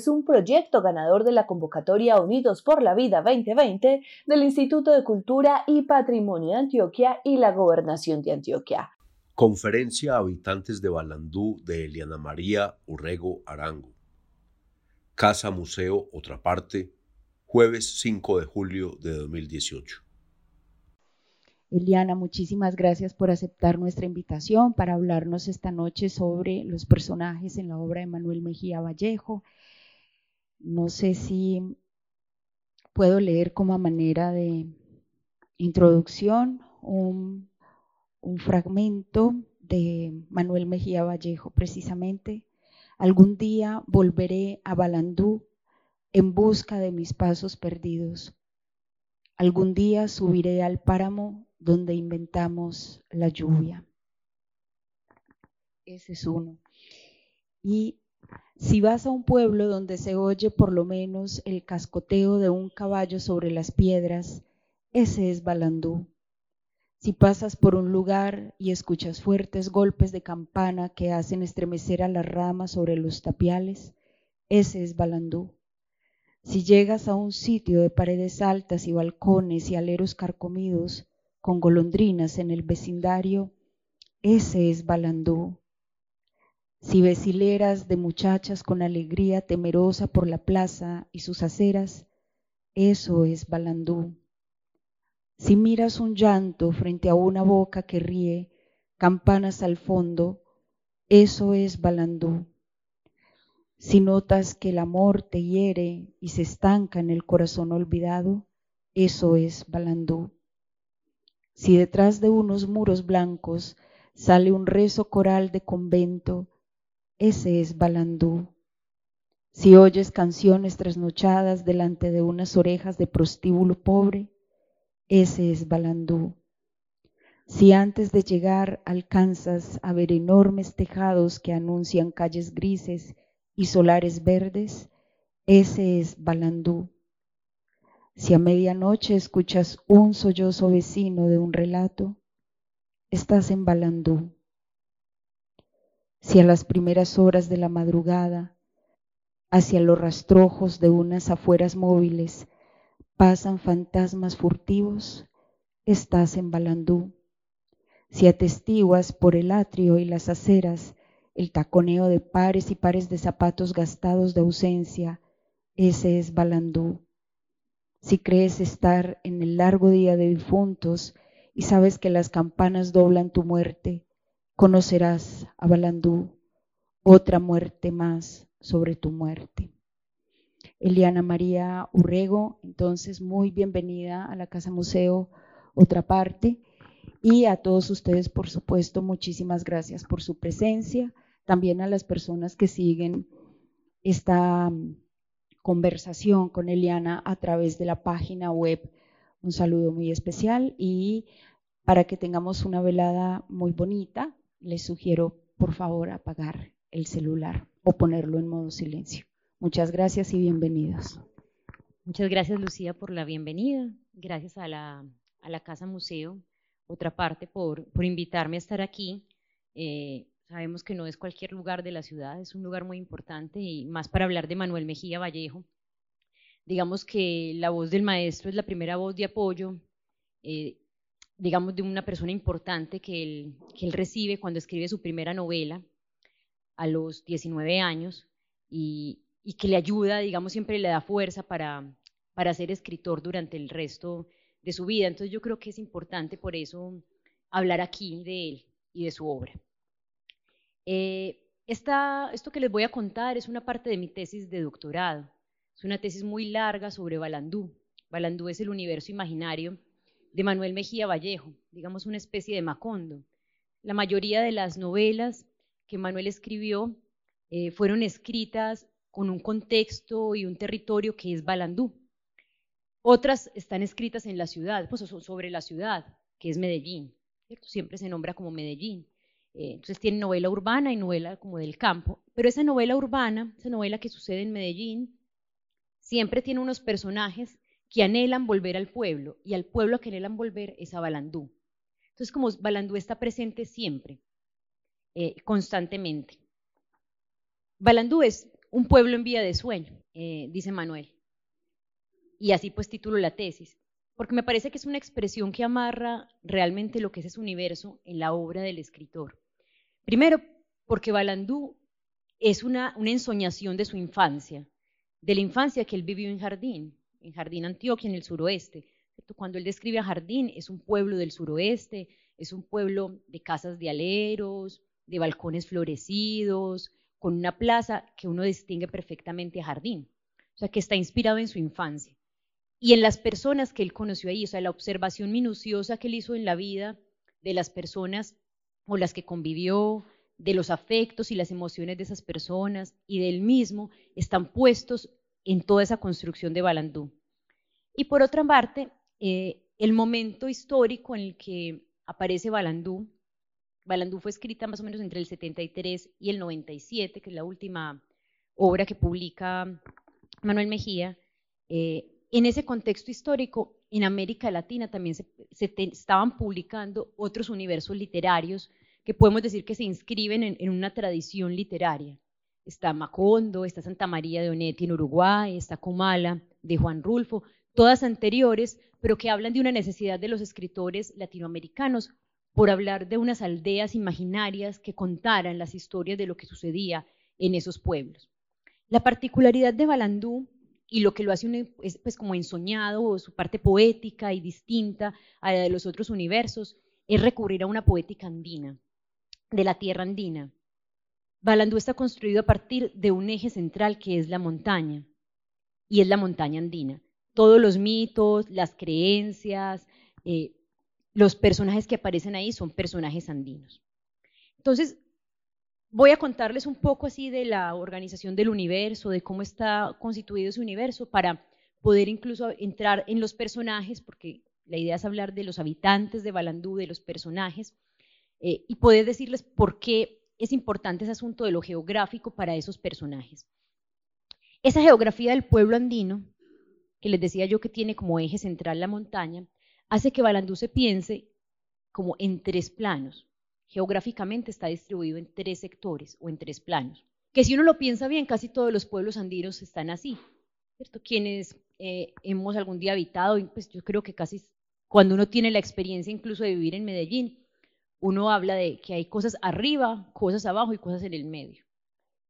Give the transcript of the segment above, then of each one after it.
Es un proyecto ganador de la convocatoria Unidos por la Vida 2020 del Instituto de Cultura y Patrimonio de Antioquia y la Gobernación de Antioquia. Conferencia Habitantes de Balandú de Eliana María Urrego Arango. Casa Museo Otra Parte, jueves 5 de julio de 2018. Eliana, muchísimas gracias por aceptar nuestra invitación para hablarnos esta noche sobre los personajes en la obra de Manuel Mejía Vallejo. No sé si puedo leer como a manera de introducción un, un fragmento de Manuel Mejía Vallejo, precisamente. Algún día volveré a Balandú en busca de mis pasos perdidos. Algún día subiré al páramo donde inventamos la lluvia. Ese es uno. Y si vas a un pueblo donde se oye por lo menos el cascoteo de un caballo sobre las piedras, ese es Balandú. Si pasas por un lugar y escuchas fuertes golpes de campana que hacen estremecer a las ramas sobre los tapiales, ese es Balandú. Si llegas a un sitio de paredes altas y balcones y aleros carcomidos, con golondrinas en el vecindario, ese es Balandú. Si ves hileras de muchachas con alegría temerosa por la plaza y sus aceras, eso es Balandú. Si miras un llanto frente a una boca que ríe, campanas al fondo, eso es Balandú. Si notas que el amor te hiere y se estanca en el corazón olvidado, eso es Balandú. Si detrás de unos muros blancos sale un rezo coral de convento, ese es Balandú. Si oyes canciones trasnochadas delante de unas orejas de prostíbulo pobre, ese es Balandú. Si antes de llegar alcanzas a ver enormes tejados que anuncian calles grises y solares verdes, ese es Balandú. Si a medianoche escuchas un sollozo vecino de un relato, estás en Balandú. Si a las primeras horas de la madrugada, hacia los rastrojos de unas afueras móviles, pasan fantasmas furtivos, estás en Balandú. Si atestiguas por el atrio y las aceras el taconeo de pares y pares de zapatos gastados de ausencia, ese es Balandú. Si crees estar en el largo día de difuntos y sabes que las campanas doblan tu muerte, conocerás a Balandú, otra muerte más sobre tu muerte. Eliana María Urrego, entonces muy bienvenida a la Casa Museo, otra parte. Y a todos ustedes, por supuesto, muchísimas gracias por su presencia. También a las personas que siguen esta conversación con Eliana a través de la página web. Un saludo muy especial y para que tengamos una velada muy bonita, les sugiero por favor apagar el celular o ponerlo en modo silencio. Muchas gracias y bienvenidos. Muchas gracias Lucía por la bienvenida. Gracias a la, a la Casa Museo, otra parte, por, por invitarme a estar aquí. Eh, Sabemos que no es cualquier lugar de la ciudad, es un lugar muy importante y más para hablar de Manuel Mejía Vallejo. Digamos que la voz del maestro es la primera voz de apoyo, eh, digamos, de una persona importante que él, que él recibe cuando escribe su primera novela a los 19 años y, y que le ayuda, digamos, siempre le da fuerza para, para ser escritor durante el resto de su vida. Entonces yo creo que es importante por eso hablar aquí de él y de su obra. Eh, esto que les voy a contar es una parte de mi tesis de doctorado. Es una tesis muy larga sobre Balandú. Balandú es el universo imaginario de Manuel Mejía Vallejo, digamos una especie de Macondo. la mayoría de las novelas que Manuel escribió eh, fueron escritas con un contexto y un territorio que es Balandú. Otras están escritas en la ciudad, pues sobre la ciudad, que es Medellín. Siempre se nombra como Medellín. Eh, entonces tiene novela urbana y novela como del campo. Pero esa novela urbana, esa novela que sucede en Medellín, siempre tiene unos personajes que anhelan volver al pueblo y al pueblo que anhelan volver es a Balandú. Entonces, como Balandú está presente siempre, eh, constantemente. Balandú es un pueblo en vía de sueño, eh, dice Manuel. Y así pues titulo la tesis, porque me parece que es una expresión que amarra realmente lo que es ese universo en la obra del escritor. Primero, porque Balandú es una, una ensoñación de su infancia, de la infancia que él vivió en Jardín, en Jardín Antioquia, en el suroeste. Cuando él describe a Jardín, es un pueblo del suroeste, es un pueblo de casas de aleros, de balcones florecidos, con una plaza que uno distingue perfectamente a Jardín, o sea, que está inspirado en su infancia. Y en las personas que él conoció ahí, o sea, la observación minuciosa que él hizo en la vida de las personas o las que convivió, de los afectos y las emociones de esas personas y del mismo, están puestos en toda esa construcción de Balandú. Y por otra parte, eh, el momento histórico en el que aparece Balandú, Balandú fue escrita más o menos entre el 73 y el 97, que es la última obra que publica Manuel Mejía. Eh, en ese contexto histórico, en América Latina también se, estaban publicando otros universos literarios que podemos decir que se inscriben en una tradición literaria está Macondo, está Santa María de Onetti en Uruguay, está Comala de Juan Rulfo, todas anteriores, pero que hablan de una necesidad de los escritores latinoamericanos por hablar de unas aldeas imaginarias que contaran las historias de lo que sucedía en esos pueblos. La particularidad de Balandú y lo que lo hace es pues como ensoñado, su parte poética y distinta a la de los otros universos, es recurrir a una poética andina, de la tierra andina, Balandú está construido a partir de un eje central que es la montaña, y es la montaña andina. Todos los mitos, las creencias, eh, los personajes que aparecen ahí son personajes andinos. Entonces, voy a contarles un poco así de la organización del universo, de cómo está constituido ese universo, para poder incluso entrar en los personajes, porque la idea es hablar de los habitantes de Balandú, de los personajes, eh, y poder decirles por qué es importante ese asunto de lo geográfico para esos personajes. Esa geografía del pueblo andino, que les decía yo que tiene como eje central la montaña, hace que Balandú se piense como en tres planos. Geográficamente está distribuido en tres sectores o en tres planos. Que si uno lo piensa bien, casi todos los pueblos andinos están así. ¿cierto? Quienes eh, hemos algún día habitado, pues yo creo que casi cuando uno tiene la experiencia incluso de vivir en Medellín, uno habla de que hay cosas arriba, cosas abajo y cosas en el medio.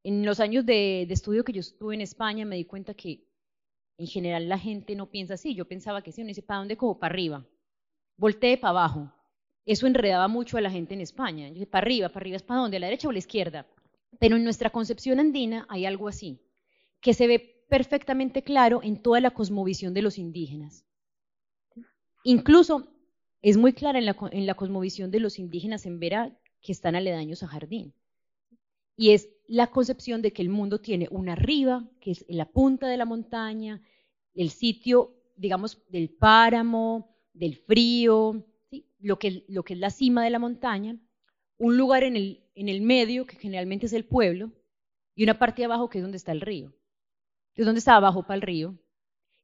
En los años de, estudio que yo estuve en España me di cuenta que en general la gente no piensa así. Yo pensaba que sí, uno dice, ¿para dónde cojo? Para arriba. Voltee para abajo. Eso enredaba mucho a la gente en España. Yo dije, para arriba, para arriba es para dónde, a la derecha o a la izquierda. Pero en nuestra concepción andina hay algo así, que se ve perfectamente claro en toda la cosmovisión de los indígenas. Incluso es muy clara en la, cosmovisión de los indígenas en Vera que están aledaños a Jardín. Y es la concepción de que el mundo tiene una arriba, que es la punta de la montaña, el sitio, digamos, del páramo, del frío, lo, que, es la cima de la montaña, un lugar en el, en medio, que generalmente es el pueblo, y una parte de abajo que es donde está el río. Es donde está abajo para el río.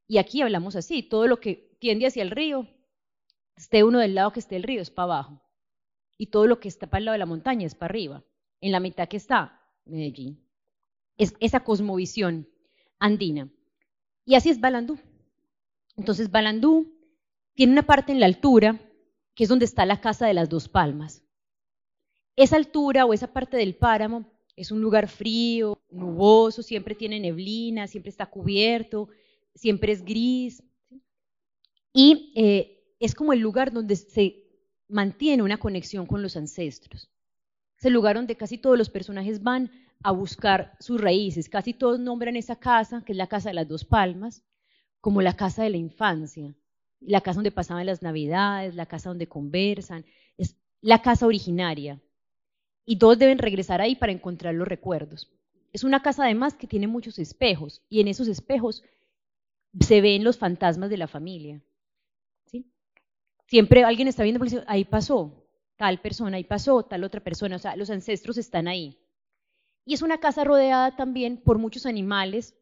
Y aquí hablamos así, todo lo que tiende hacia el río esté uno del lado que esté el río es para abajo y todo lo que está para el lado de la montaña es para arriba. En la mitad que está Medellín. Es esa cosmovisión andina. Y así es Balandú. Entonces Balandú tiene una parte en la altura que es donde está la casa de las dos palmas. Esa altura o esa parte del páramo es un lugar frío, nuboso, siempre tiene neblina, siempre está cubierto, siempre es gris. Y eh, es como el lugar donde se mantiene una conexión con los ancestros. Es el lugar donde casi todos los personajes van a buscar sus raíces. Casi todos nombran esa casa, que es la casa de las dos palmas, como la casa de la infancia, la casa donde pasaban las navidades, la casa donde conversan, es la casa originaria y todos deben regresar ahí para encontrar los recuerdos. Es una casa además que tiene muchos espejos y en esos espejos se ven los fantasmas de la familia. Siempre alguien está viendo, ahí pasó, tal persona, ahí pasó, tal otra persona, o sea, los ancestros están ahí. Y es una casa rodeada también por muchos animales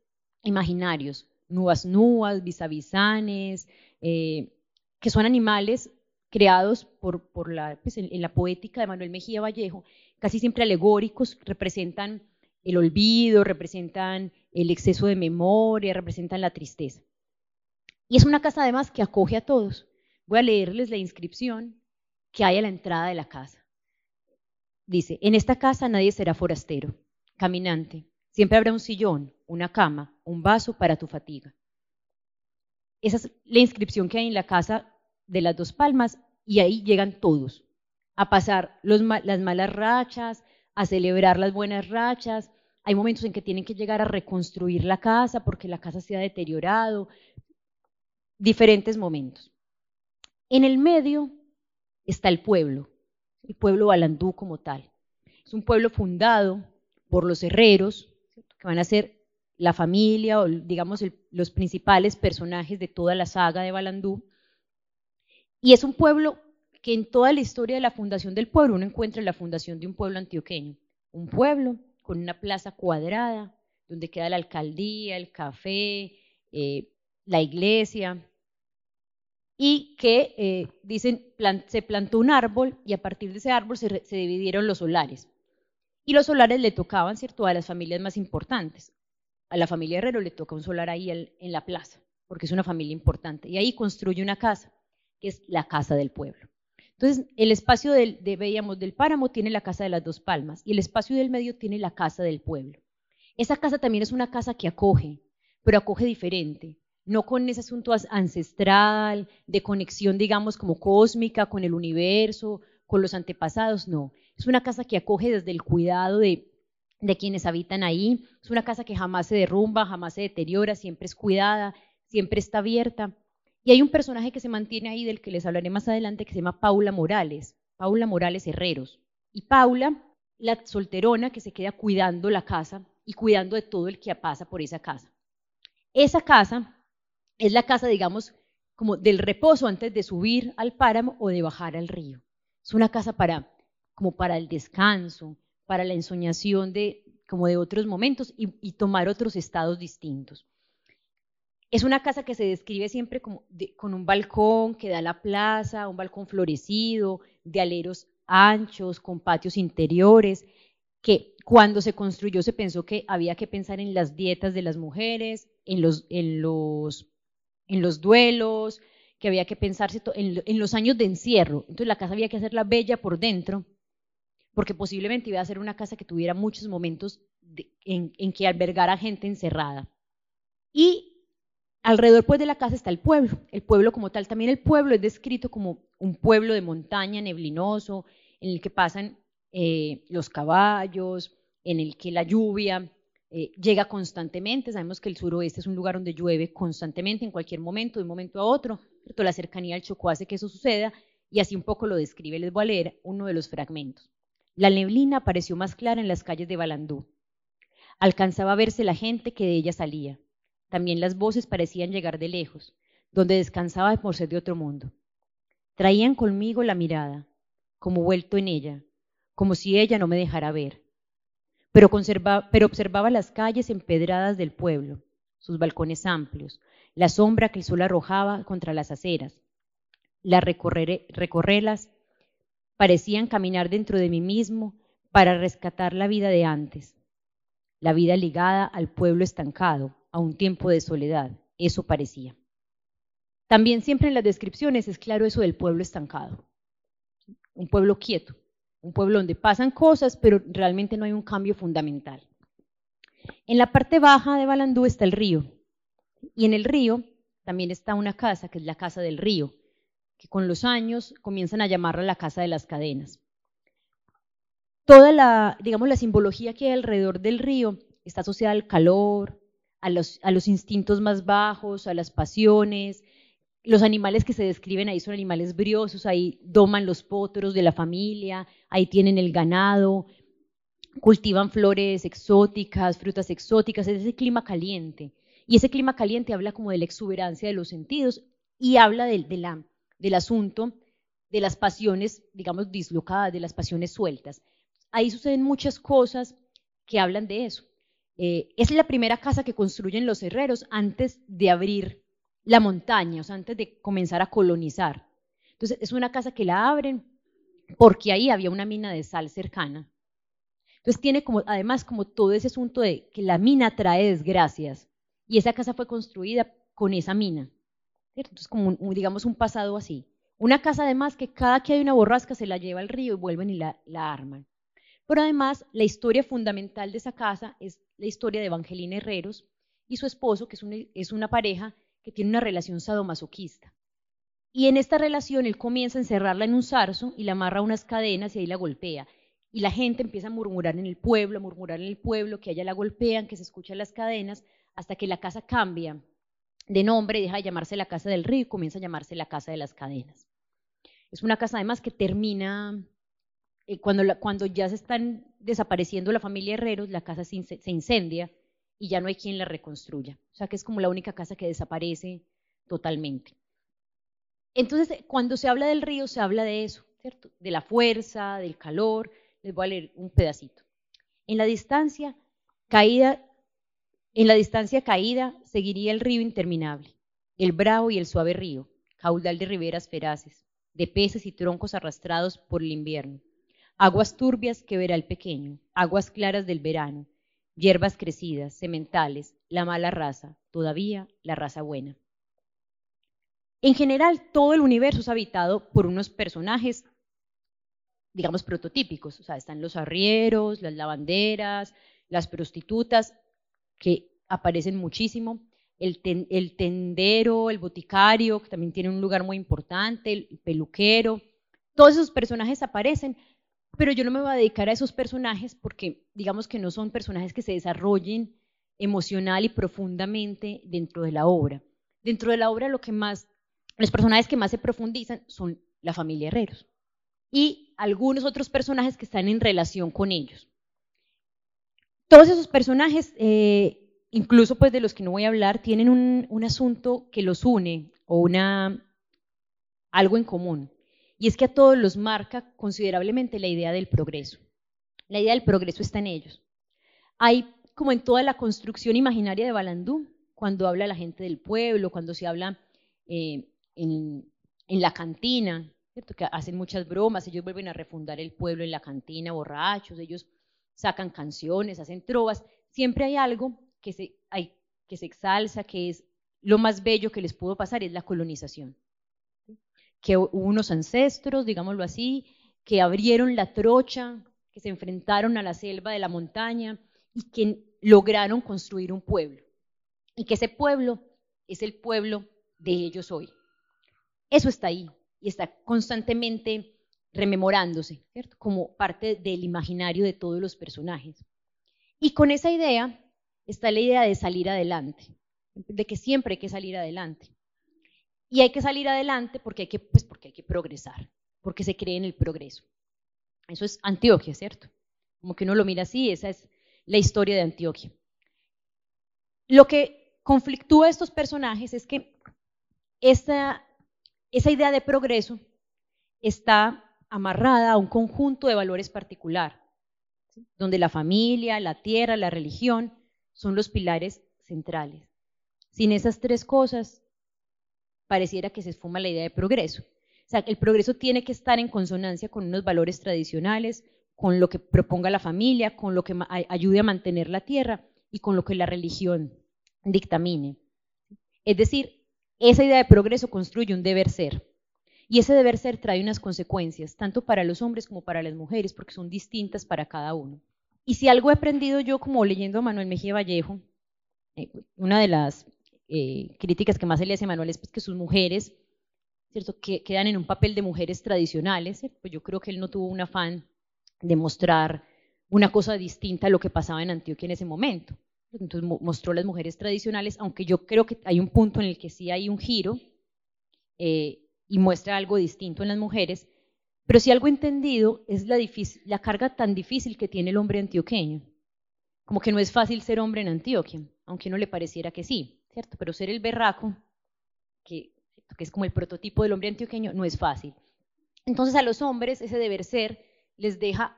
imaginarios, nuas nuas, bisabisanes, eh, que son animales creados por, pues, en, la poética de Manuel Mejía Vallejo, casi siempre alegóricos, representan el olvido, representan el exceso de memoria, representan la tristeza. Y es una casa además que acoge a todos. Voy a leerles la inscripción que hay a la entrada de la casa. Dice, en esta casa nadie será forastero, caminante. Siempre habrá un sillón, una cama, un vaso para tu fatiga. Esa es la inscripción que hay en la casa de las dos palmas y ahí llegan todos a pasar las malas rachas, a celebrar las buenas rachas. Hay momentos en que tienen que llegar a reconstruir la casa porque la casa se ha deteriorado. Diferentes momentos. En el medio está el pueblo, el pueblo balandú como tal. Es un pueblo fundado por los herreros, que van a ser la familia o digamos los principales personajes de toda la saga de Balandú. Y es un pueblo que en toda la historia de la fundación del pueblo uno encuentra la fundación de un pueblo antioqueño. Un pueblo con una plaza cuadrada, donde queda la alcaldía, el café, eh, la iglesia, y que eh, dicen se plantó un árbol y a partir de ese árbol se, dividieron los solares. Y los solares le tocaban, ¿cierto?, a las familias más importantes. A la familia Herrero le toca un solar ahí en la plaza, porque es una familia importante. Y ahí construye una casa, que es la casa del pueblo. Entonces, el espacio del, de, veíamos, del páramo tiene la casa de las dos palmas y el espacio del medio tiene la casa del pueblo. Esa casa también es una casa que acoge, pero acoge diferente, no con ese asunto ancestral, de conexión, digamos, como cósmica con el universo, con los antepasados, no. Es una casa que acoge desde el cuidado de, de quienes habitan ahí, es una casa que jamás se derrumba, jamás se deteriora, siempre es cuidada, siempre está abierta. Y hay un personaje que se mantiene ahí, del que les hablaré más adelante, que se llama Paula Morales, Paula Morales Herreros. Y Paula, la solterona que se queda cuidando la casa y cuidando de todo el que pasa por esa casa. Esa casa es la casa, digamos, como del reposo antes de subir al páramo o de bajar al río. Es una casa para, como para el descanso, para la ensoñación de, como de otros momentos y, tomar otros estados distintos. Es una casa que se describe siempre como con un balcón que da a la plaza, un balcón florecido, de aleros anchos, con patios interiores, que cuando se construyó se pensó que había que pensar en las dietas de las mujeres, en los, en los en los duelos, que había que pensarse en, los años de encierro. Entonces la casa había que hacerla bella por dentro, porque posiblemente iba a ser una casa que tuviera muchos momentos en, que albergara gente encerrada. Y alrededor pues de la casa está el pueblo, el pueblo como tal. También el pueblo es descrito como un pueblo de montaña neblinoso, en el que pasan eh, los caballos, en el que la lluvia eh, llega constantemente. Sabemos que el suroeste es un lugar donde llueve constantemente, en cualquier momento, de un momento a otro. La cercanía al Chocó hace que eso suceda y así un poco lo describe. Les voy a leer uno de los fragmentos. La neblina pareció más clara en las calles de Balandú. Alcanzaba a verse la gente que de ella salía. También las voces parecían llegar de lejos, donde descansaba por ser de otro mundo. Traían conmigo la mirada, como vuelto en ella, como si ella no me dejara ver pero, observaba las calles empedradas del pueblo, sus balcones amplios, la sombra que el sol arrojaba contra las aceras. Las recorrerlas parecían caminar dentro de mí mismo para rescatar la vida de antes, la vida ligada al pueblo estancado, a un tiempo de soledad, eso parecía. También siempre en las descripciones es claro eso del pueblo estancado, un pueblo quieto, un pueblo donde pasan cosas, pero realmente no hay un cambio fundamental. En la parte baja de Balandú está el río, y en el río también está una casa, que es la Casa del Río, que con los años comienzan a llamarla la Casa de las Cadenas. Toda la, digamos, la simbología que hay alrededor del río está asociada al calor, a los, a los instintos más bajos, a las pasiones, los animales que se describen ahí son animales briosos, ahí doman los potros de la familia, ahí tienen el ganado, cultivan flores exóticas, frutas exóticas, es ese clima caliente. Y ese clima caliente habla como de la exuberancia de los sentidos y habla de, la, del asunto de las pasiones, digamos, dislocadas, de las pasiones sueltas. Ahí suceden muchas cosas que hablan de eso. Eh, es la primera casa que construyen los herreros antes de abrir la montaña, o sea, antes de comenzar a colonizar. Entonces, es una casa que la abren porque ahí había una mina de sal cercana. Entonces, tiene como, además, como todo ese asunto de que la mina trae desgracias y esa casa fue construida con esa mina. Entonces, como, digamos, un pasado así. Una casa, además, que cada que hay una borrasca se la lleva al río y vuelven y la, la arman. Pero además, la historia fundamental de esa casa es la historia de Evangelina Herreros y su esposo, que es una, es una pareja que tiene una relación sadomasoquista. Y en esta relación él comienza a encerrarla en un zarzo y la amarra unas cadenas y ahí la golpea. Y la gente empieza a murmurar en el pueblo, a murmurar en el pueblo, que a ella la golpean, que se escuchan las cadenas, hasta que la casa cambia de nombre, deja de llamarse la Casa del Río y comienza a llamarse la Casa de las Cadenas. Es una casa además que termina, eh, cuando, cuando ya se están desapareciendo la familia Herreros, la casa se, incendia y ya no hay quien la reconstruya. O sea que es como la única casa que desaparece totalmente. Entonces, cuando se habla del río, se habla de eso, ¿cierto? De la fuerza, del calor. Les voy a leer un pedacito. En la distancia, caída en la distancia caída seguiría el río interminable, el bravo y el suave río, caudal de riberas feraces, de peces y troncos arrastrados por el invierno, aguas turbias que verá el pequeño, aguas claras del verano, hierbas crecidas, sementales, la mala raza, todavía la raza buena. En general, todo el universo es habitado por unos personajes, digamos, prototípicos. O sea, están los arrieros, las lavanderas, las prostitutas, que aparecen muchísimo, el, tendero, el boticario, que también tiene un lugar muy importante, el peluquero, todos esos personajes aparecen, pero yo no me voy a dedicar a esos personajes porque digamos que no son personajes que se desarrollen emocional y profundamente dentro de la obra. Dentro de la obra lo que más, los personajes que más se profundizan son la familia Herreros y algunos otros personajes que están en relación con ellos. Todos esos personajes, eh, incluso pues de los que no voy a hablar, tienen un, asunto que los une o una, algo en común. Y es que a todos los marca considerablemente la idea del progreso. La idea del progreso está en ellos. Hay, como en toda la construcción imaginaria de Balandú, cuando habla la gente del pueblo, cuando se habla eh, en, la cantina, ¿cierto? que hacen muchas bromas, ellos vuelven a refundar el pueblo en la cantina, borrachos, ellos sacan canciones, hacen trovas, siempre hay algo que se, hay, que se exalza, que es lo más bello que les pudo pasar, es la colonización. Que unos ancestros, digámoslo así, que abrieron la trocha, que se enfrentaron a la selva de la montaña y que lograron construir un pueblo. Y que ese pueblo es el pueblo de ellos hoy. Eso está ahí y está constantemente rememorándose, como parte del imaginario de todos los personajes. Y con esa idea está la idea de salir adelante, de que siempre hay que salir adelante. Y hay que salir adelante porque hay que, pues porque hay que progresar, porque se cree en el progreso. Eso es Antioquia, ¿cierto? Como que uno lo mira así, esa es la historia de Antioquia. Lo que conflictúa a estos personajes es que esa, esa idea de progreso está amarrada a un conjunto de valores particular, donde la familia, la tierra, la religión son los pilares centrales. Sin esas tres cosas, pareciera que se esfuma la idea de progreso. O sea, el progreso tiene que estar en consonancia con unos valores tradicionales, con lo que proponga la familia, con lo que ayude a mantener la tierra y con lo que la religión dictamine. Es decir, esa idea de progreso construye un deber ser. Y ese deber ser trae unas consecuencias, tanto para los hombres como para las mujeres, porque son distintas para cada uno. Y si algo he aprendido yo como leyendo a Manuel Mejía Vallejo, eh, una de las eh, críticas que más se hace a Manuel es pues, que sus mujeres, ¿cierto? Que quedan en un papel de mujeres tradicionales, pues yo creo que él no tuvo un afán de mostrar una cosa distinta a lo que pasaba en Antioquia en ese momento. Entonces mostró las mujeres tradicionales, aunque yo creo que hay un punto en el que sí hay un giro, eh, y muestra algo distinto en las mujeres, pero si algo entendido es la carga tan difícil que tiene el hombre antioqueño. Como que no es fácil ser hombre en Antioquia, aunque no le pareciera que sí, ¿cierto? Pero ser el berraco, que, que es como el prototipo del hombre antioqueño, no es fácil. Entonces a los hombres ese deber ser les deja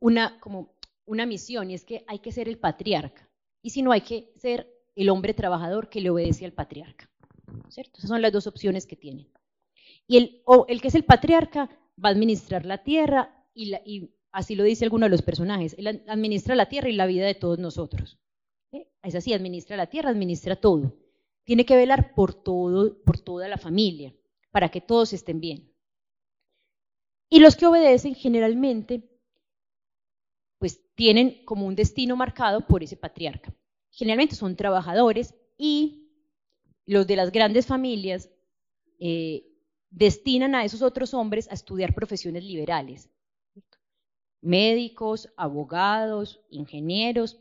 una, como una misión y es que hay que ser el patriarca. Y si no, hay que ser el hombre trabajador que le obedece al patriarca. ¿cierto? Esas son las dos opciones que tienen. Y el, el que es el patriarca va a administrar la tierra y, y, así lo dice alguno de los personajes, él administra la tierra y la vida de todos nosotros. Es así, administra la tierra, administra todo. Tiene que velar por todo, por toda la familia, para que todos estén bien. Y los que obedecen generalmente, pues tienen como un destino marcado por ese patriarca. Generalmente son trabajadores y los de las grandes familias eh, destinan a esos otros hombres a estudiar profesiones liberales. Médicos, abogados, ingenieros,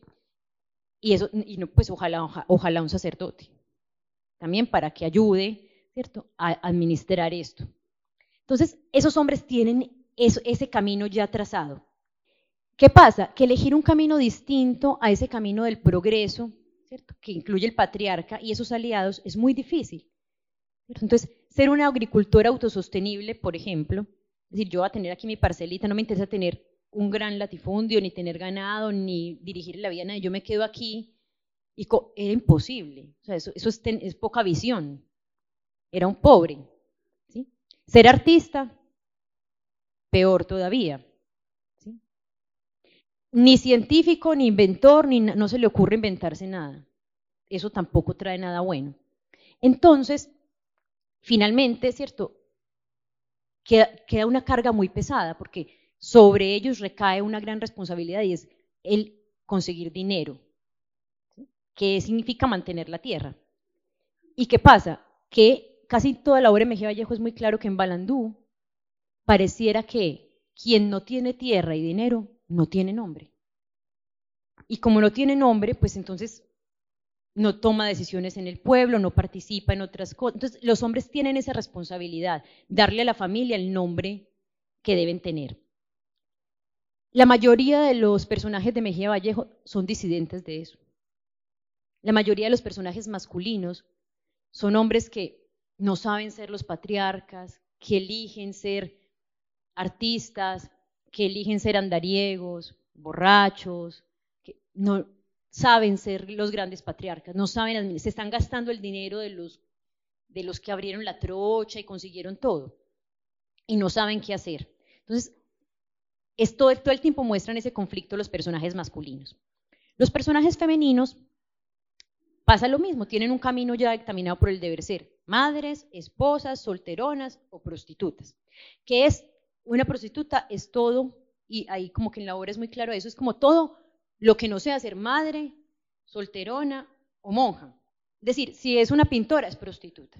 y eso, y no, pues ojalá, ojalá un sacerdote, también para que ayude, ¿cierto?, a administrar esto. Entonces, esos hombres tienen ese camino ya trazado. ¿Qué pasa? Que elegir un camino distinto a ese camino del progreso, ¿cierto? que incluye el patriarca y esos aliados, es muy difícil. Entonces, ser una agricultora autosostenible, por ejemplo, es decir, yo voy a tener aquí mi parcelita, no me interesa tener un gran latifundio, ni tener ganado, ni dirigir la vida, yo me quedo aquí, y era imposible, o sea, eso, es, poca visión, era un pobre. Ser artista, peor todavía. Ni científico, ni inventor, ni no se le ocurre inventarse nada. Eso tampoco trae nada bueno. Entonces, finalmente, ¿cierto? Queda, queda una carga muy pesada porque sobre ellos recae una gran responsabilidad y es el conseguir dinero. ¿Qué significa mantener la tierra? ¿Y qué pasa? Que casi toda la obra de Mejía Vallejo es muy claro que en Balandú pareciera que quien no tiene tierra y dinero no tiene nombre. Y como no tiene nombre, pues entonces no toma decisiones en el pueblo, no participa en otras cosas. Entonces los hombres tienen esa responsabilidad, darle a la familia el nombre que deben tener. La mayoría de los personajes de Mejía Vallejo son disidentes de eso. La mayoría de los personajes masculinos son hombres que no saben ser los patriarcas, que eligen ser artistas, que eligen ser andariegos, borrachos, que no saben ser los grandes patriarcas, no saben, se están gastando el dinero de los, de los que abrieron la trocha y consiguieron todo, y no saben qué hacer. Entonces, todo, todo el tiempo muestran ese conflicto los personajes masculinos. Los personajes femeninos pasa lo mismo, tienen un camino ya dictaminado por el deber ser madres, esposas, solteronas o prostitutas. ¿Qué es una prostituta? Es todo, y ahí como que en la obra es muy claro eso, es como todo lo que no sea ser madre, solterona o monja. Es decir, si es una pintora, es prostituta.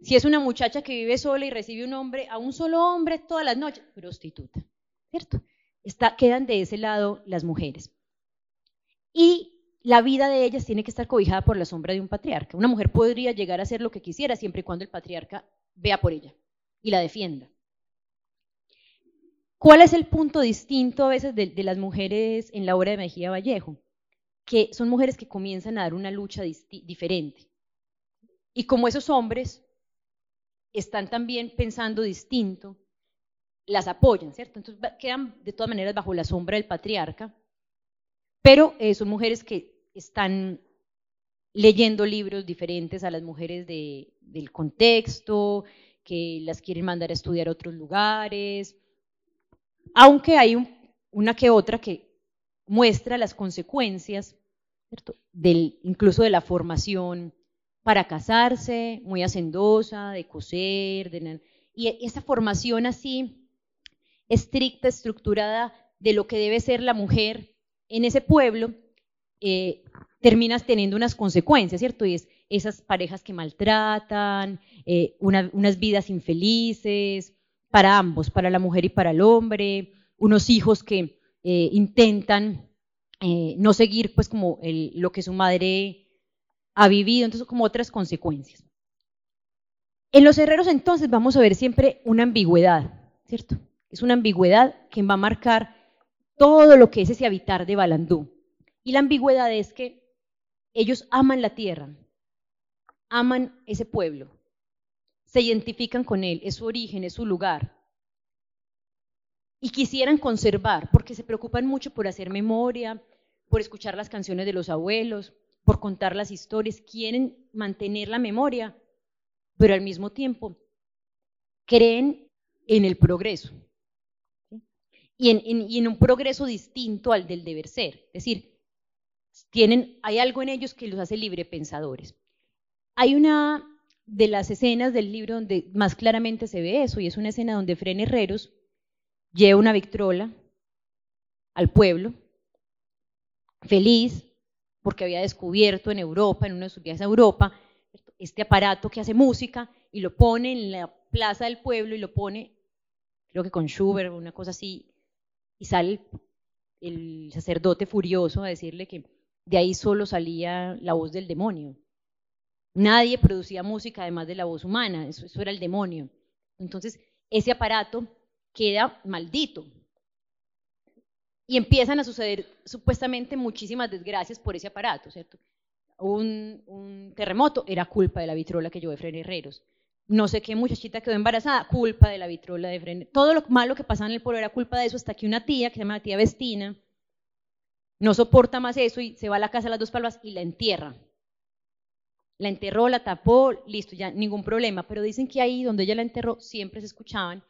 Si es una muchacha que vive sola y recibe un hombre, a un solo hombre todas las noches, prostituta. ¿Cierto? Está, quedan de ese lado las mujeres. Y la vida de ellas tiene que estar cobijada por la sombra de un patriarca. Una mujer podría llegar a hacer lo que quisiera siempre y cuando el patriarca vea por ella y la defienda. ¿Cuál es el punto distinto a veces de, las mujeres en la obra de Mejía Vallejo? Que son mujeres que comienzan a dar una lucha diferente. Y como esos hombres están también pensando distinto, las apoyan, ¿cierto? Entonces quedan de todas maneras bajo la sombra del patriarca pero eh, son mujeres que están leyendo libros diferentes a las mujeres del contexto, que las quieren mandar a estudiar a otros lugares, aunque hay una que otra que muestra las consecuencias, Del, incluso de la formación para casarse, muy hacendosa, de coser, y esa formación así estricta, estructurada de lo que debe ser la mujer en ese pueblo eh, terminas teniendo unas consecuencias, ¿cierto? Y es esas parejas que maltratan, eh, unas vidas infelices para ambos, para la mujer y para el hombre, unos hijos que eh, intentan no seguir pues como lo que su madre ha vivido, entonces como otras consecuencias. En los herreros entonces vamos a ver siempre una ambigüedad, ¿cierto? Es una ambigüedad que va a marcar todo lo que es ese habitar de Balandú. Y la ambigüedad es que ellos aman la tierra, aman ese pueblo, se identifican con él, es su origen, es su lugar. Y quisieran conservar, porque se preocupan mucho por hacer memoria, por escuchar las canciones de los abuelos, por contar las historias, quieren mantener la memoria, pero al mismo tiempo creen en el progreso. Y en, un progreso distinto al del deber ser. Es decir, tienen, hay algo en ellos que los hace libre pensadores. Hay una de las escenas del libro donde más claramente se ve eso, y es una escena donde Fren Herreros lleva una victrola al pueblo, feliz, porque había descubierto en Europa, en uno de sus viajes a Europa, este aparato que hace música y lo pone en la plaza del pueblo y lo pone, creo que con Schubert, una cosa así, y sale el, sacerdote furioso a decirle que de ahí solo salía la voz del demonio. Nadie producía música además de la voz humana, eso, eso era el demonio. Entonces, ese aparato queda maldito. Y empiezan a suceder supuestamente muchísimas desgracias por ese aparato, ¿cierto? Un, terremoto era culpa de la vitrola que llevó de Herreros. No sé qué muchachita quedó embarazada, culpa de la vitrola de Fren. Todo lo malo que pasaba en el pueblo era culpa de eso, hasta que una tía, que se llama la tía Vestina, no soporta más eso y se va a la casa de las dos palmas y la entierra. La enterró, la tapó, listo, ya ningún problema. Pero dicen que ahí donde ella la enterró siempre se escuchaban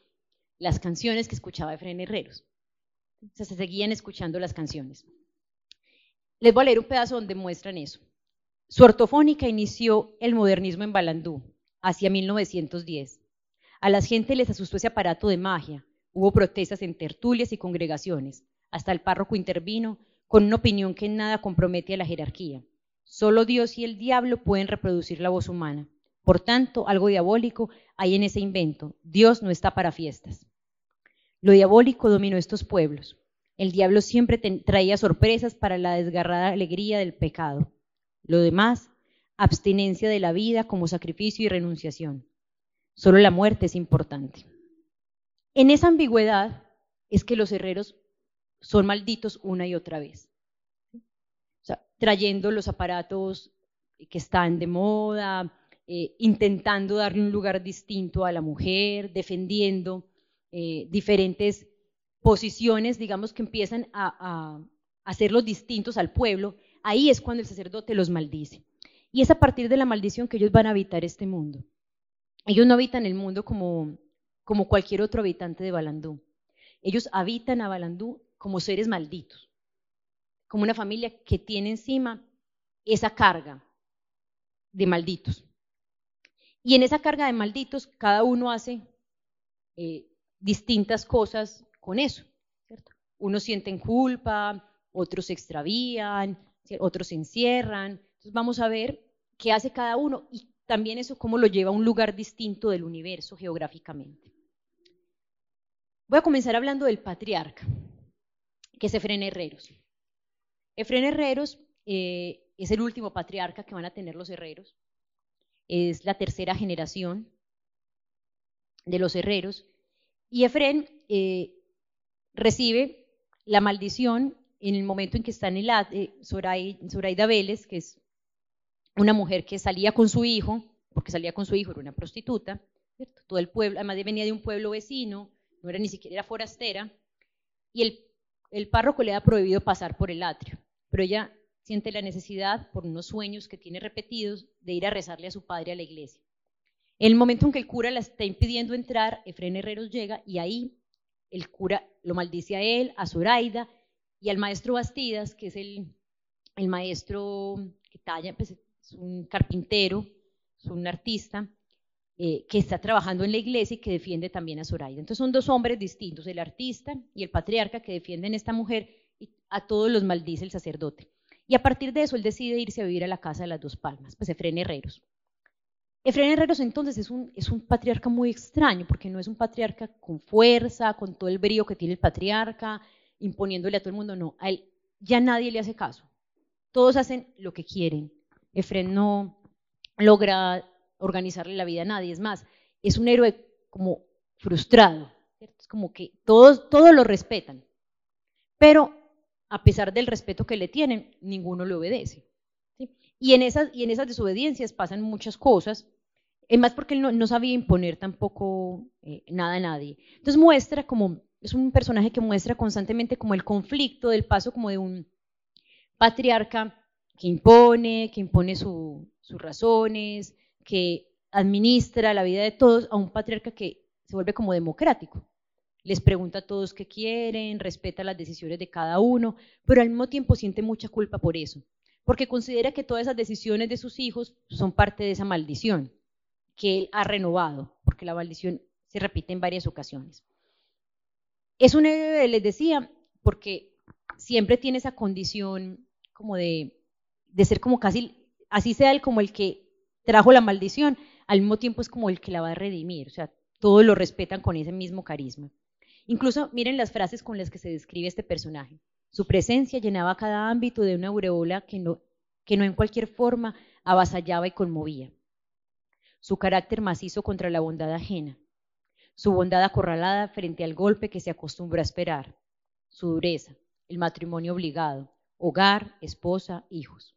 las canciones que escuchaba Efraín Herreros. Se seguían escuchando las canciones. Les voy a leer un pedazo donde muestran eso. Su ortofónica inició el modernismo en Balandú, hacia 1910. A la gente les asustó ese aparato de magia. Hubo protestas en tertulias y congregaciones. Hasta el párroco intervino con una opinión que nada compromete a la jerarquía. Solo Dios y el diablo pueden reproducir la voz humana. Por tanto, algo diabólico hay en ese invento. Dios no está para fiestas. Lo diabólico dominó estos pueblos. El diablo siempre traía sorpresas para la desgarrada alegría del pecado. Lo demás, abstinencia de la vida como sacrificio y renunciación. Solo la muerte es importante. En esa ambigüedad es que los herreros son malditos una y otra vez. trayendo los aparatos que están de moda, eh, intentando darle un lugar distinto a la mujer, defendiendo eh, diferentes posiciones, digamos, que empiezan a, hacerlos distintos al pueblo, ahí es cuando el sacerdote los maldice. Y es a partir de la maldición que ellos van a habitar este mundo. Ellos no habitan el mundo como, cualquier otro habitante de Balandú. Ellos habitan a Balandú como seres malditos, como una familia que tiene encima esa carga de malditos. Y en esa carga de malditos, cada uno hace eh, distintas cosas con eso. ¿cierto? Unos sienten culpa, otros se extravían, otros se encierran. Entonces vamos a ver qué hace cada uno y también eso cómo lo lleva a un lugar distinto del universo geográficamente. Voy a comenzar hablando del patriarca que es Efren Herreros. Efren Herreros eh, es el último patriarca que van a tener los herreros. Es la tercera generación de los herreros. Y Efren eh, recibe la maldición en el momento en que está en el eh, Zoraida Vélez, que es una mujer que salía con su hijo, porque salía con su hijo, era una prostituta, todo el pueblo, además venía de un pueblo vecino, no era ni siquiera era forastera, y el el párroco le ha prohibido pasar por el atrio, pero ella siente la necesidad, por unos sueños que tiene repetidos, de ir a rezarle a su padre a la iglesia. En el momento en que el cura la está impidiendo entrar, Efren Herreros llega y ahí el cura lo maldice a él, a Zoraida y al maestro Bastidas, que es el, el maestro que talla, pues, es un carpintero, es un artista, eh, que está trabajando en la iglesia y que defiende también a Zoraida. Entonces son dos hombres distintos, el artista y el patriarca que defienden a esta mujer y a todos los maldice el sacerdote. Y a partir de eso él decide irse a vivir a la casa de las dos palmas, pues Efren Herreros. Efren Herreros entonces es un, patriarca muy extraño, porque no es un patriarca con fuerza, con todo el brío que tiene el patriarca, imponiéndole a todo el mundo, no, a él ya nadie le hace caso. Todos hacen lo que quieren. Efren no logra organizarle la vida a nadie. Es más, es un héroe como frustrado. Es como que todos, todos lo respetan. Pero a pesar del respeto que le tienen, ninguno le obedece. Y, en esas, y en esas desobediencias pasan muchas cosas, es más porque él no, sabía imponer tampoco eh, nada a nadie. Entonces muestra como, es un personaje que muestra constantemente como el conflicto del paso como de un patriarca que impone, que impone sus razones, que administra la vida de todos, a un patriarca que se vuelve como democrático. Les pregunta a todos qué quieren, respeta las decisiones de cada uno, pero al mismo tiempo siente mucha culpa por eso, porque considera que todas esas decisiones de sus hijos son parte de esa maldición que él ha renovado, porque la maldición se repite en varias ocasiones. Es un héroe, les decía, porque siempre tiene esa condición como de, de ser como casi, así sea él como el que trajo la maldición, al mismo tiempo es como el que la va a redimir, o sea, todos lo respetan con ese mismo carisma. Incluso miren las frases con las que se describe este personaje. Su presencia llenaba cada ámbito de una aureola que no, que no en cualquier forma avasallaba y conmovía. Su carácter macizo contra la bondad ajena. Su bondad acorralada frente al golpe que se acostumbra a esperar. Su dureza, el matrimonio obligado, hogar, esposa, hijos.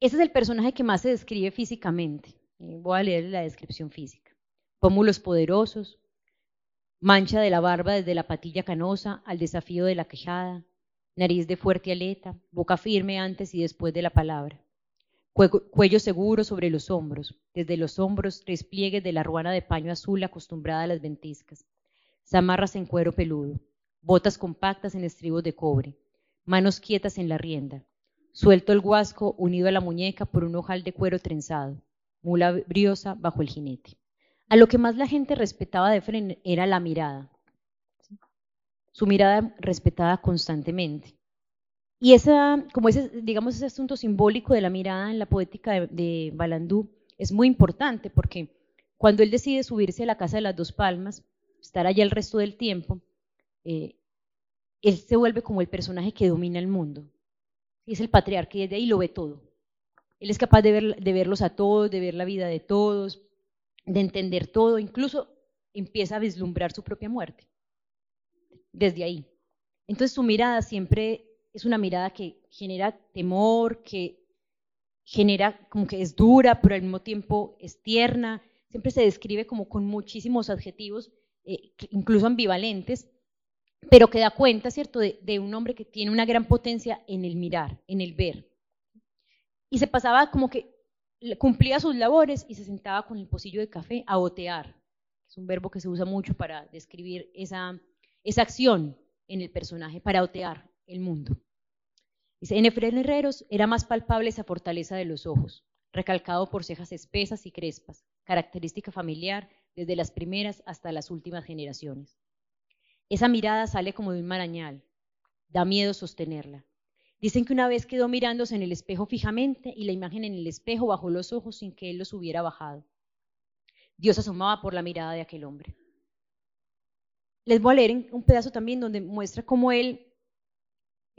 Ese es el personaje que más se describe físicamente. Eh, voy a leer la descripción física. Pómulos poderosos, mancha de la barba desde la patilla canosa al desafío de la quejada, nariz de fuerte aleta, boca firme antes y después de la palabra, cuello seguro sobre los hombros, desde los hombros tres pliegues de la ruana de paño azul acostumbrada a las ventiscas, zamarras en cuero peludo, botas compactas en estribos de cobre, manos quietas en la rienda, suelto el guasco unido a la muñeca por un ojal de cuero trenzado, mula briosa bajo el jinete. A lo que más la gente respetaba de Fren era la mirada. Su mirada respetada constantemente. Y esa, como ese, digamos, ese asunto simbólico de la mirada en la poética de, Balandú es muy importante porque cuando él decide subirse a la casa de las dos palmas, estar allá el resto del tiempo, eh, él se vuelve como el personaje que domina el mundo. Es el patriarca y desde ahí lo ve todo. Él es capaz de, ver, de verlos a todos, de ver la vida de todos, de entender todo, incluso empieza a vislumbrar su propia muerte. Desde ahí. Entonces su mirada siempre es una mirada que genera temor, que genera como que es dura, pero al mismo tiempo es tierna. Siempre se describe como con muchísimos adjetivos, eh, incluso ambivalentes, pero que da cuenta, ¿cierto?, de, un hombre que tiene una gran potencia en el mirar, en el ver. Y se pasaba como que cumplía sus labores y se sentaba con el pocillo de café a otear. Es un verbo que se usa mucho para describir esa, esa acción en el personaje, para otear el mundo. Dice, en Efraín Herreros era más palpable esa fortaleza de los ojos, recalcado por cejas espesas y crespas, característica familiar desde las primeras hasta las últimas generaciones. Esa mirada sale como de un marañal. Da miedo sostenerla. Dicen que una vez quedó mirándose en el espejo fijamente y la imagen en el espejo bajó los ojos sin que él los hubiera bajado. Dios asomaba por la mirada de aquel hombre. Les voy a leer un pedazo también donde muestra cómo él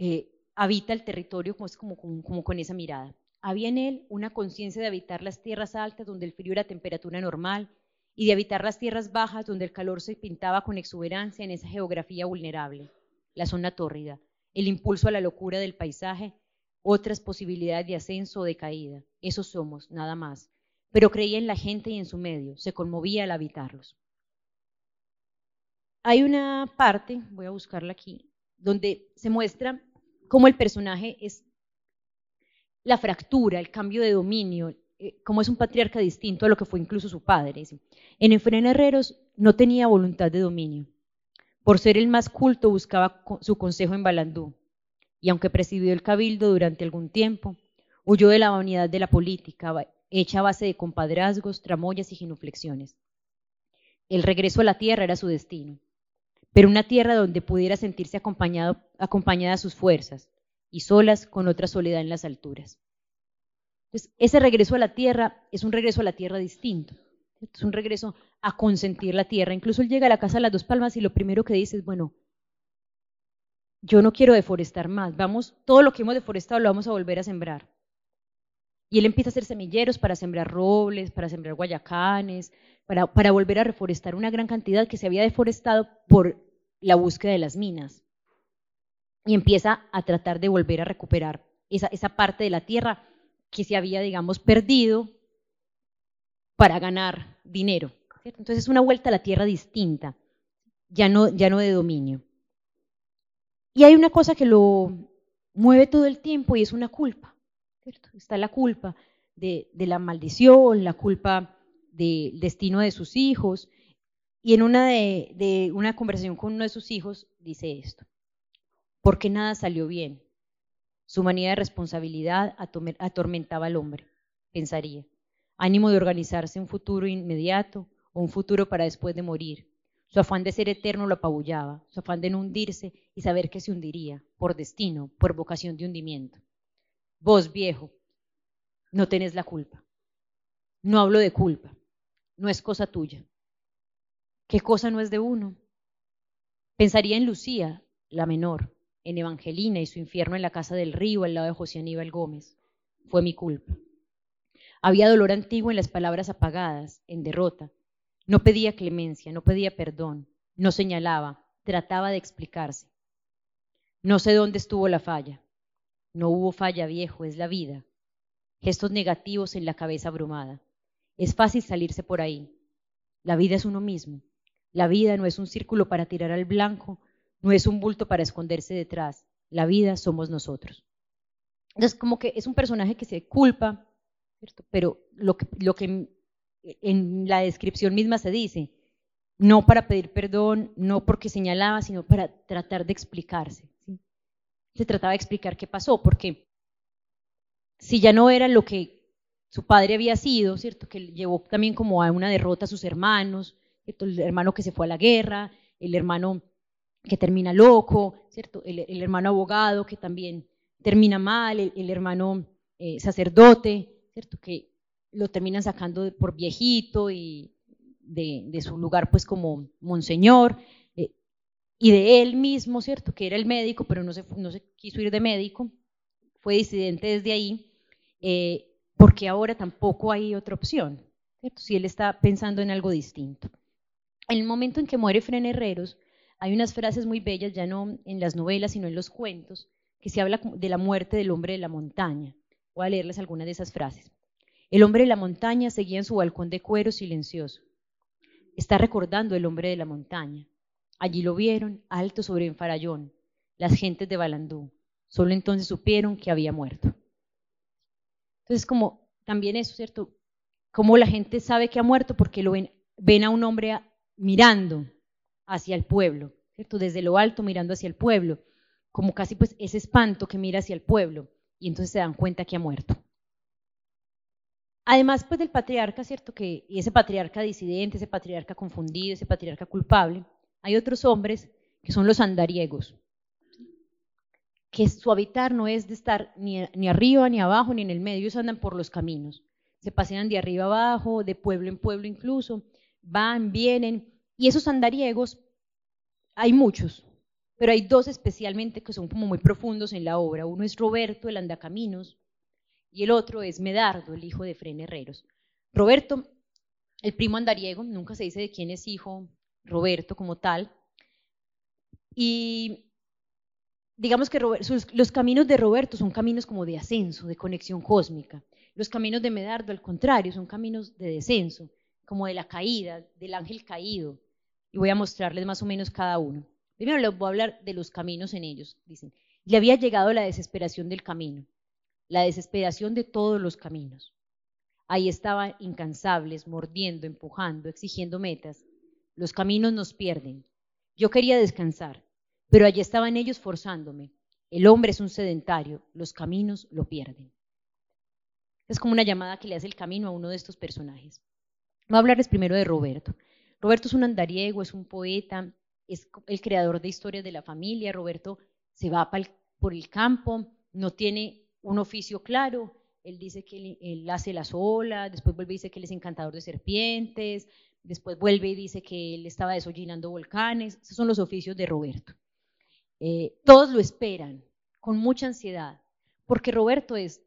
eh, habita el territorio como, como con esa mirada. Había en él una conciencia de habitar las tierras altas donde el frío era temperatura normal y de habitar las tierras bajas donde el calor se pintaba con exuberancia en esa geografía vulnerable, la zona tórrida, el impulso a la locura del paisaje, otras posibilidades de ascenso o de caída. Eso somos, nada más. Pero creía en la gente y en su medio, se conmovía al habitarlos. Hay una parte, voy a buscarla aquí, donde se muestra cómo el personaje es la fractura, el cambio de dominio, eh, como es un patriarca distinto a lo que fue incluso su padre. En Efren Herreros no tenía voluntad de dominio. Por ser el más culto buscaba su consejo en Balandú, y aunque presidió el cabildo durante algún tiempo, huyó de la vanidad de la política, hecha a base de compadrazgos, tramoyas y genuflexiones. El regreso a la tierra era su destino, pero una tierra donde pudiera sentirse acompañado, acompañada a sus fuerzas y solas con otra soledad en las alturas. Entonces, ese regreso a la tierra es un regreso a la tierra distinto. Es un regreso a consentir la tierra. Incluso él llega a la casa de las dos palmas y lo primero que dice es, bueno, yo no quiero deforestar más. Vamos, todo lo que hemos deforestado lo vamos a volver a sembrar. Y él empieza a hacer semilleros para sembrar robles, para sembrar guayacanes, para, volver a reforestar una gran cantidad que se había deforestado por la búsqueda de las minas. Y empieza a tratar de volver a recuperar esa, esa parte de la tierra que se había, digamos, perdido para ganar dinero. Entonces es una vuelta a la tierra distinta, ya no, ya no de dominio. Y hay una cosa que lo mueve todo el tiempo y es una culpa. Está la culpa de, la maldición, la culpa del destino de sus hijos. Y en una, de, una conversación con uno de sus hijos dice esto, porque nada salió bien. Su manía de responsabilidad atormentaba al hombre, pensaría. Ánimo de organizarse un futuro inmediato o un futuro para después de morir. Su afán de ser eterno lo apabullaba, su afán de no hundirse y saber que se hundiría, por destino, por vocación de hundimiento. Vos, viejo, no tenés la culpa. No hablo de culpa, no es cosa tuya. ¿Qué cosa no es de uno? Pensaría en Lucía, la menor, en Evangelina y su infierno en la casa del río al lado de José Aníbal Gómez. Fue mi culpa. Había dolor antiguo en las palabras apagadas, en derrota, no pedía clemencia, no pedía perdón, no señalaba, trataba de explicarse. No sé dónde estuvo la falla. No hubo falla, viejo, es la vida. Gestos negativos en la cabeza abrumada. Es fácil salirse por ahí. La vida es uno mismo. La vida no es un círculo para tirar al blanco, no es un bulto para esconderse detrás. La vida somos nosotros. Entonces, como que es un personaje que se culpa, pero lo que en la descripción misma se dice, no para pedir perdón, no porque señalaba, sino para tratar de explicarse. Se trataba de explicar qué pasó, porque si ya no era lo que su padre había sido, ¿cierto? Que llevó también como a una derrota a sus hermanos, el hermano que se fue a la guerra, el hermano que termina loco, ¿cierto? El, hermano abogado que también termina mal, el, hermano eh, sacerdote, ¿cierto? Que lo terminan sacando por viejito y de, su lugar pues como monseñor, y de él mismo, ¿cierto? Que era el médico, pero no se, no se quiso ir de médico, fue disidente desde ahí, eh, porque ahora tampoco hay otra opción, ¿cierto? Si él está pensando en algo distinto. En el momento en que muere Fren Herreros, hay unas frases muy bellas, ya no en las novelas, sino en los cuentos, que se habla de la muerte del hombre de la montaña. Voy a leerles algunas de esas frases. El hombre de la montaña seguía en su balcón de cuero silencioso. Está recordando el hombre de la montaña. Allí lo vieron, alto sobre un farallón, las gentes de Balandú. Solo entonces supieron que había muerto. Entonces, como también eso, ¿cierto? Como la gente sabe que ha muerto porque lo ven, ven a un hombre mirando hacia el pueblo, ¿cierto? Desde lo alto mirando hacia el pueblo, como casi pues ese espanto que mira hacia el pueblo, y entonces se dan cuenta que ha muerto. Además, pues del patriarca, ¿cierto? Que, y ese patriarca disidente, ese patriarca confundido, ese patriarca culpable, hay otros hombres que son los andariegos, que su habitar no es de estar ni, arriba, ni abajo, ni en el medio, ellos andan por los caminos, se pasean de arriba abajo, de pueblo en pueblo incluso, van, vienen, y esos andariegos, hay muchos, pero hay dos especialmente que son como muy profundos en la obra. Uno es Roberto, el andacaminos, y el otro es Medardo, el hijo de Fren Herreros. Roberto, el primo andariego, nunca se dice de quién es hijo Roberto como tal, y digamos que los caminos de Roberto son caminos como de ascenso, de conexión cósmica. Los caminos de Medardo, al contrario, son caminos de descenso, como de la caída, del ángel caído. Y voy a mostrarles más o menos cada uno. Primero les voy a hablar de los caminos en ellos. Dicen, le había llegado la desesperación del camino la desesperación de todos los caminos. Ahí estaban incansables, mordiendo, empujando, exigiendo metas. Los caminos nos pierden. Yo quería descansar, pero allí estaban ellos forzándome. El hombre es un sedentario, los caminos lo pierden. Es como una llamada que le hace el camino a uno de estos personajes. Voy a hablarles primero de Roberto. Roberto es un andariego, es un poeta, es el creador de historias de la familia. Roberto se va por el campo, no tiene un oficio claro. Él dice que él, hace las olas, después vuelve y dice que él es encantador de serpientes, después vuelve y dice que él estaba desollinando volcanes. Esos son los oficios de Roberto. Eh, todos lo esperan con mucha ansiedad, porque Roberto es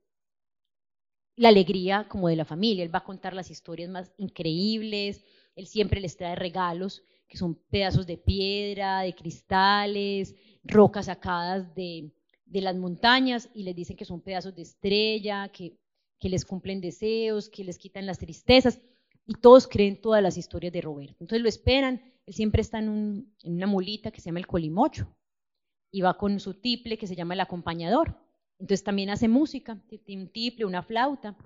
la alegría como de la familia. Él va a contar las historias más increíbles, él siempre les trae regalos que son pedazos de piedra, de cristales, rocas sacadas de, las montañas y les dicen que son pedazos de estrella, que, que les cumplen deseos, que les quitan las tristezas y todos creen todas las historias de Roberto. Entonces lo esperan, él siempre está en, una mulita que se llama el colimocho y va con su tiple que se llama el acompañador. Entonces también hace música, tiene un tiple, una flauta.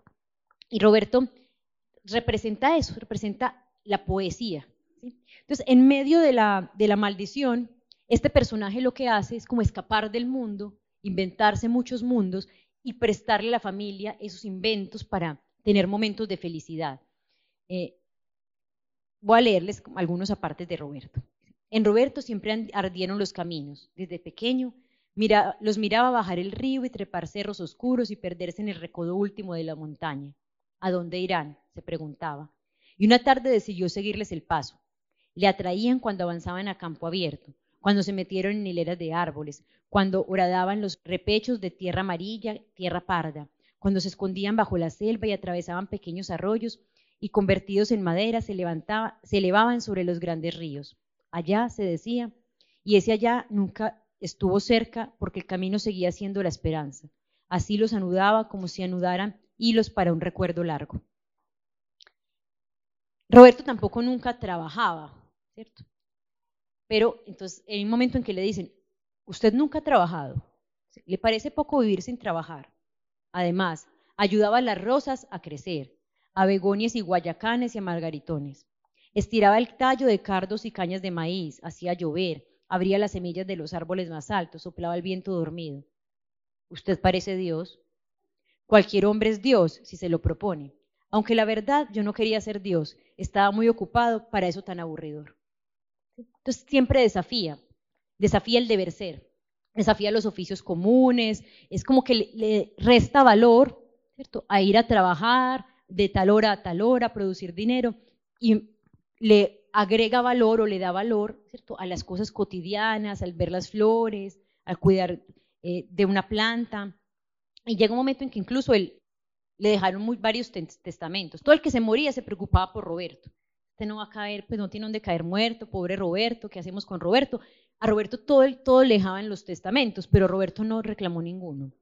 Y Roberto representa eso, representa la poesía. Entonces, en medio de la, de la maldición, este personaje lo que hace es como escapar del mundo, inventarse muchos mundos y prestarle a la familia esos inventos para tener momentos de felicidad. Eh, voy a leerles algunos apartes de Roberto. En Roberto siempre ardieron los caminos. Desde pequeño los miraba bajar el río y trepar cerros oscuros y perderse en el recodo último de la montaña. ¿A dónde irán? se preguntaba. Y una tarde decidió seguirles el paso. Le atraían cuando avanzaban a campo abierto, cuando se metieron en hileras de árboles, cuando horadaban los repechos de tierra amarilla, tierra parda, cuando se escondían bajo la selva y atravesaban pequeños arroyos y convertidos en madera se, levantaba, se elevaban sobre los grandes ríos. Allá, se decía, y ese allá nunca estuvo cerca porque el camino seguía siendo la esperanza. Así los anudaba como si anudaran hilos para un recuerdo largo. Roberto tampoco nunca trabajaba, ¿cierto? Pero entonces hay un momento en que le dicen, usted nunca ha trabajado, le parece poco vivir sin trabajar. Además, ayudaba a las rosas a crecer, a begonias y guayacanes y a margaritones. Estiraba el tallo de cardos y cañas de maíz, hacía llover, abría las semillas de los árboles más altos, soplaba el viento dormido. Usted parece Dios. Cualquier hombre es Dios si se lo propone. Aunque la verdad yo no quería ser Dios, estaba muy ocupado para eso tan aburridor. Entonces siempre desafía, desafía el deber ser, desafía los oficios comunes, es como que le, resta valor ¿cierto? a ir a trabajar, de tal hora a tal hora, producir dinero, y le agrega valor o le da valor ¿cierto? a las cosas cotidianas, al ver las flores, al cuidar eh, de una planta. Y llega un momento en que incluso él le dejaron muy, varios testamentos. Todo el que se moría se preocupaba por Roberto. Este no va a caer, pues no tiene donde caer muerto, pobre Roberto, ¿qué hacemos con Roberto? A Roberto todo, todo le dejaban los testamentos, pero Roberto no reclamó ninguno.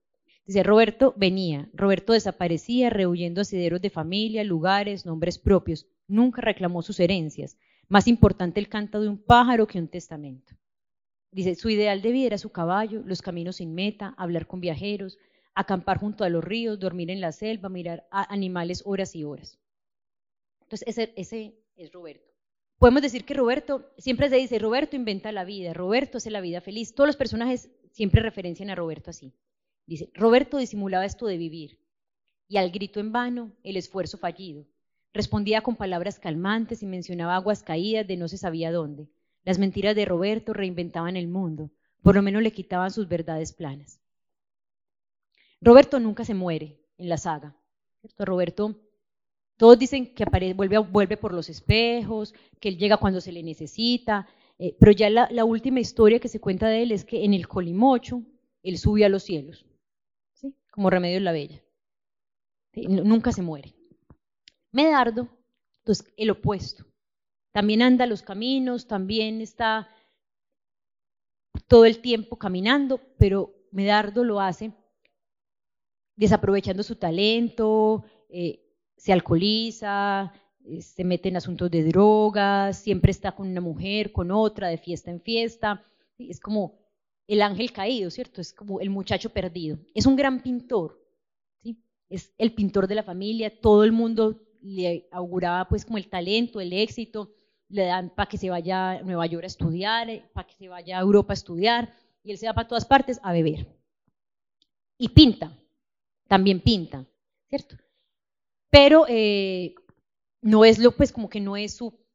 Dice, Roberto venía, Roberto desaparecía, rehuyendo asideros de familia, lugares, nombres propios. Nunca reclamó sus herencias. Más importante el canto de un pájaro que un testamento. Dice, su ideal de vida era su caballo, los caminos sin meta, hablar con viajeros, acampar junto a los ríos, dormir en la selva, mirar a animales horas y horas. Entonces, ese, ese es Roberto. Podemos decir que Roberto, siempre se dice, Roberto inventa la vida, Roberto hace la vida feliz. Todos los personajes siempre referencian a Roberto así. Dice, Roberto disimulaba esto de vivir, y al grito en vano, el esfuerzo fallido. Respondía con palabras calmantes y mencionaba aguas caídas de no se sabía dónde. Las mentiras de Roberto reinventaban el mundo, por lo menos le quitaban sus verdades planas. Roberto nunca se muere en la saga. Roberto, todos dicen que vuelve, vuelve, por los espejos, que él llega cuando se le necesita, eh, pero ya la, última historia que se cuenta de él es que en el Colimocho él sube a los cielos como Remedio en la Bella. Nunca se muere. Medardo, entonces el opuesto. También anda los caminos, también está todo el tiempo caminando, pero Medardo lo hace desaprovechando su talento, eh, se alcoholiza, eh, se mete en asuntos de drogas, siempre está con una mujer, con otra, de fiesta en fiesta. Es como el ángel caído, ¿cierto? Es como el muchacho perdido. Es un gran pintor, ¿sí? Es el pintor de la familia, todo el mundo le auguraba pues como el talento, el éxito, le dan para que se vaya a Nueva York a estudiar, eh, para que se vaya a Europa a estudiar, y él se va para todas partes a beber. Y pinta, también pinta, ¿cierto? Pero eh, no es lo, pues como que no es su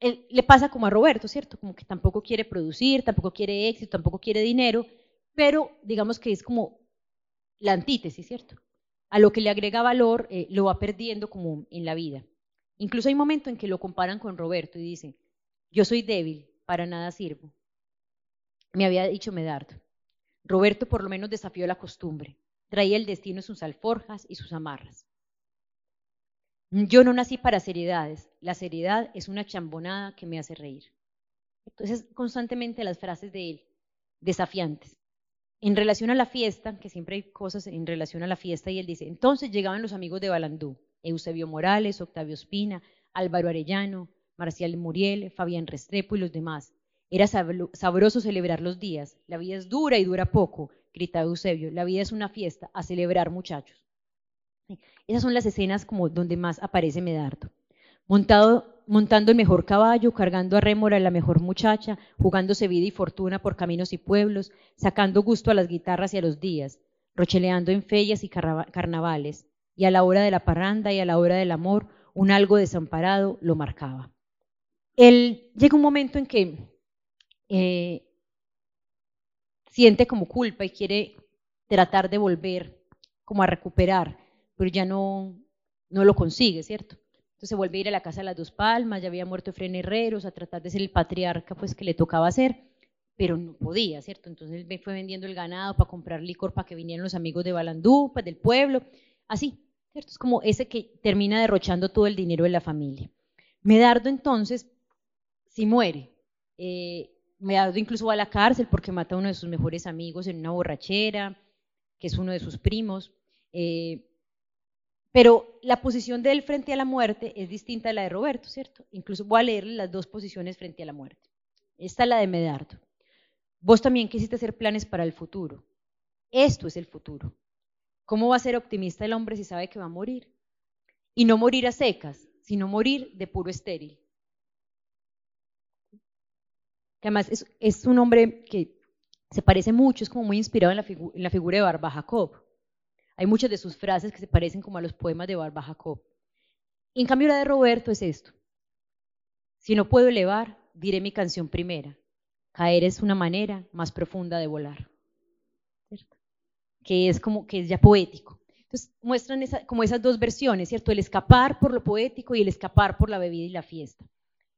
le pasa como a Roberto, ¿cierto? Como que tampoco quiere producir, tampoco quiere éxito, tampoco quiere dinero, pero digamos que es como la antítesis, ¿cierto? A lo que le agrega valor eh, lo va perdiendo como en la vida. Incluso hay un momento en que lo comparan con Roberto y dicen, yo soy débil, para nada sirvo. Me había dicho Medardo. Roberto por lo menos desafió la costumbre, traía el destino sus alforjas y sus amarras. Yo no nací para seriedades, la seriedad es una chambonada que me hace reír. Entonces, constantemente las frases de él, desafiantes. En relación a la fiesta, que siempre hay cosas en relación a la fiesta, y él dice, entonces llegaban los amigos de Balandú, Eusebio Morales, Octavio Espina, Álvaro Arellano, Marcial Muriel, Fabián Restrepo y los demás. Era sabroso celebrar los días. La vida es dura y dura poco, grita Eusebio. La vida es una fiesta, a celebrar muchachos. Esas son las escenas como donde más aparece Medardo. Montado, montando el mejor caballo, cargando a rémora la mejor muchacha, jugándose vida y fortuna por caminos y pueblos, sacando gusto a las guitarras y a los días, rocheleando en ferias y carnavales, y a la hora de la parranda y a la hora del amor, un algo desamparado lo marcaba. Él llega un momento en que eh, siente como culpa y quiere tratar de volver como a recuperar, pero ya no, no lo consigue, ¿cierto? Entonces vuelve a ir a la casa de las dos palmas, ya había muerto Efren Herreros, a tratar de ser el patriarca pues que le tocaba hacer, pero no podía, ¿cierto? Entonces fue vendiendo el ganado para comprar licor para que vinieran los amigos de Balandú, pues del pueblo, así, ¿cierto? Es como ese que termina derrochando todo el dinero de la familia. Medardo entonces, si muere, eh, Medardo incluso va a la cárcel porque mata a uno de sus mejores amigos en una borrachera, que es uno de sus primos. Eh, pero la posición de él frente a la muerte es distinta a la de Roberto, ¿cierto? Incluso voy a leerle las dos posiciones frente a la muerte. Esta es la de Medardo. Vos también quisiste hacer planes para el futuro. Esto es el futuro. ¿Cómo va a ser optimista el hombre si sabe que va a morir? Y no morir a secas, sino morir de puro estéril que además es, un hombre que se parece mucho, es como muy inspirado en la, figura de Barba Jacob. Hay muchas de sus frases que se parecen como a los poemas de Barba Jacob. en cambio la de Roberto es esto. Si no puedo elevar, diré mi canción primera. Caer es una manera más profunda de volar. Que es como que es ya poético. Entonces muestran como esas dos versiones, ¿cierto? El escapar por lo poético y el escapar por la bebida y la fiesta.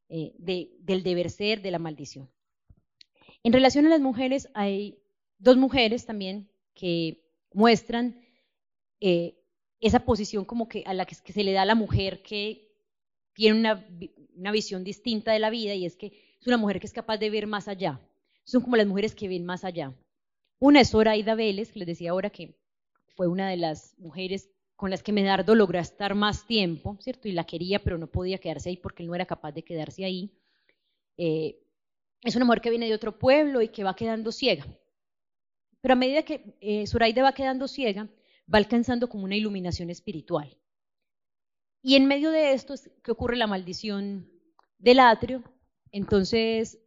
Eh, del deber ser, de la maldición. En relación a las mujeres, hay dos mujeres también que muestran eh, esa posición como que a la que, se le da a la mujer que tiene una, una, visión distinta de la vida y es que es una mujer que es capaz de ver más allá. Son como las mujeres que ven más allá. Una es Zoraida Vélez, que les decía ahora que fue una de las mujeres con las que Medardo logró estar más tiempo, ¿cierto? Y la quería, pero no podía quedarse ahí porque él no era capaz de quedarse ahí. Eh, es una mujer que viene de otro pueblo y que va quedando ciega. Pero a medida que eh, Zoraida va quedando ciega, va alcanzando como una iluminación espiritual. Y en medio de esto es que ocurre la maldición del atrio. Entonces,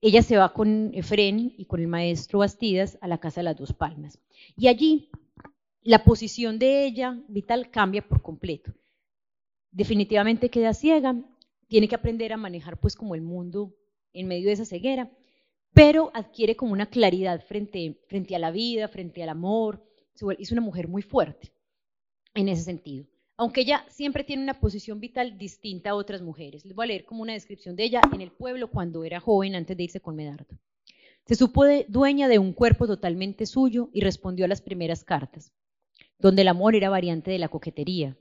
ella se va con Efren y con el maestro Bastidas a la casa de las dos palmas. Y allí la posición de ella vital cambia por completo. Definitivamente queda ciega, tiene que aprender a manejar pues como el mundo en medio de esa ceguera, pero adquiere como una claridad frente, frente a la vida, frente al amor. Es una mujer muy fuerte en ese sentido. Aunque ella siempre tiene una posición vital distinta a otras mujeres. Les voy a leer como una descripción de ella en el pueblo cuando era joven antes de irse con Medardo. Se supo dueña de un cuerpo totalmente suyo y respondió a las primeras cartas donde el amor era variante de la coquetería,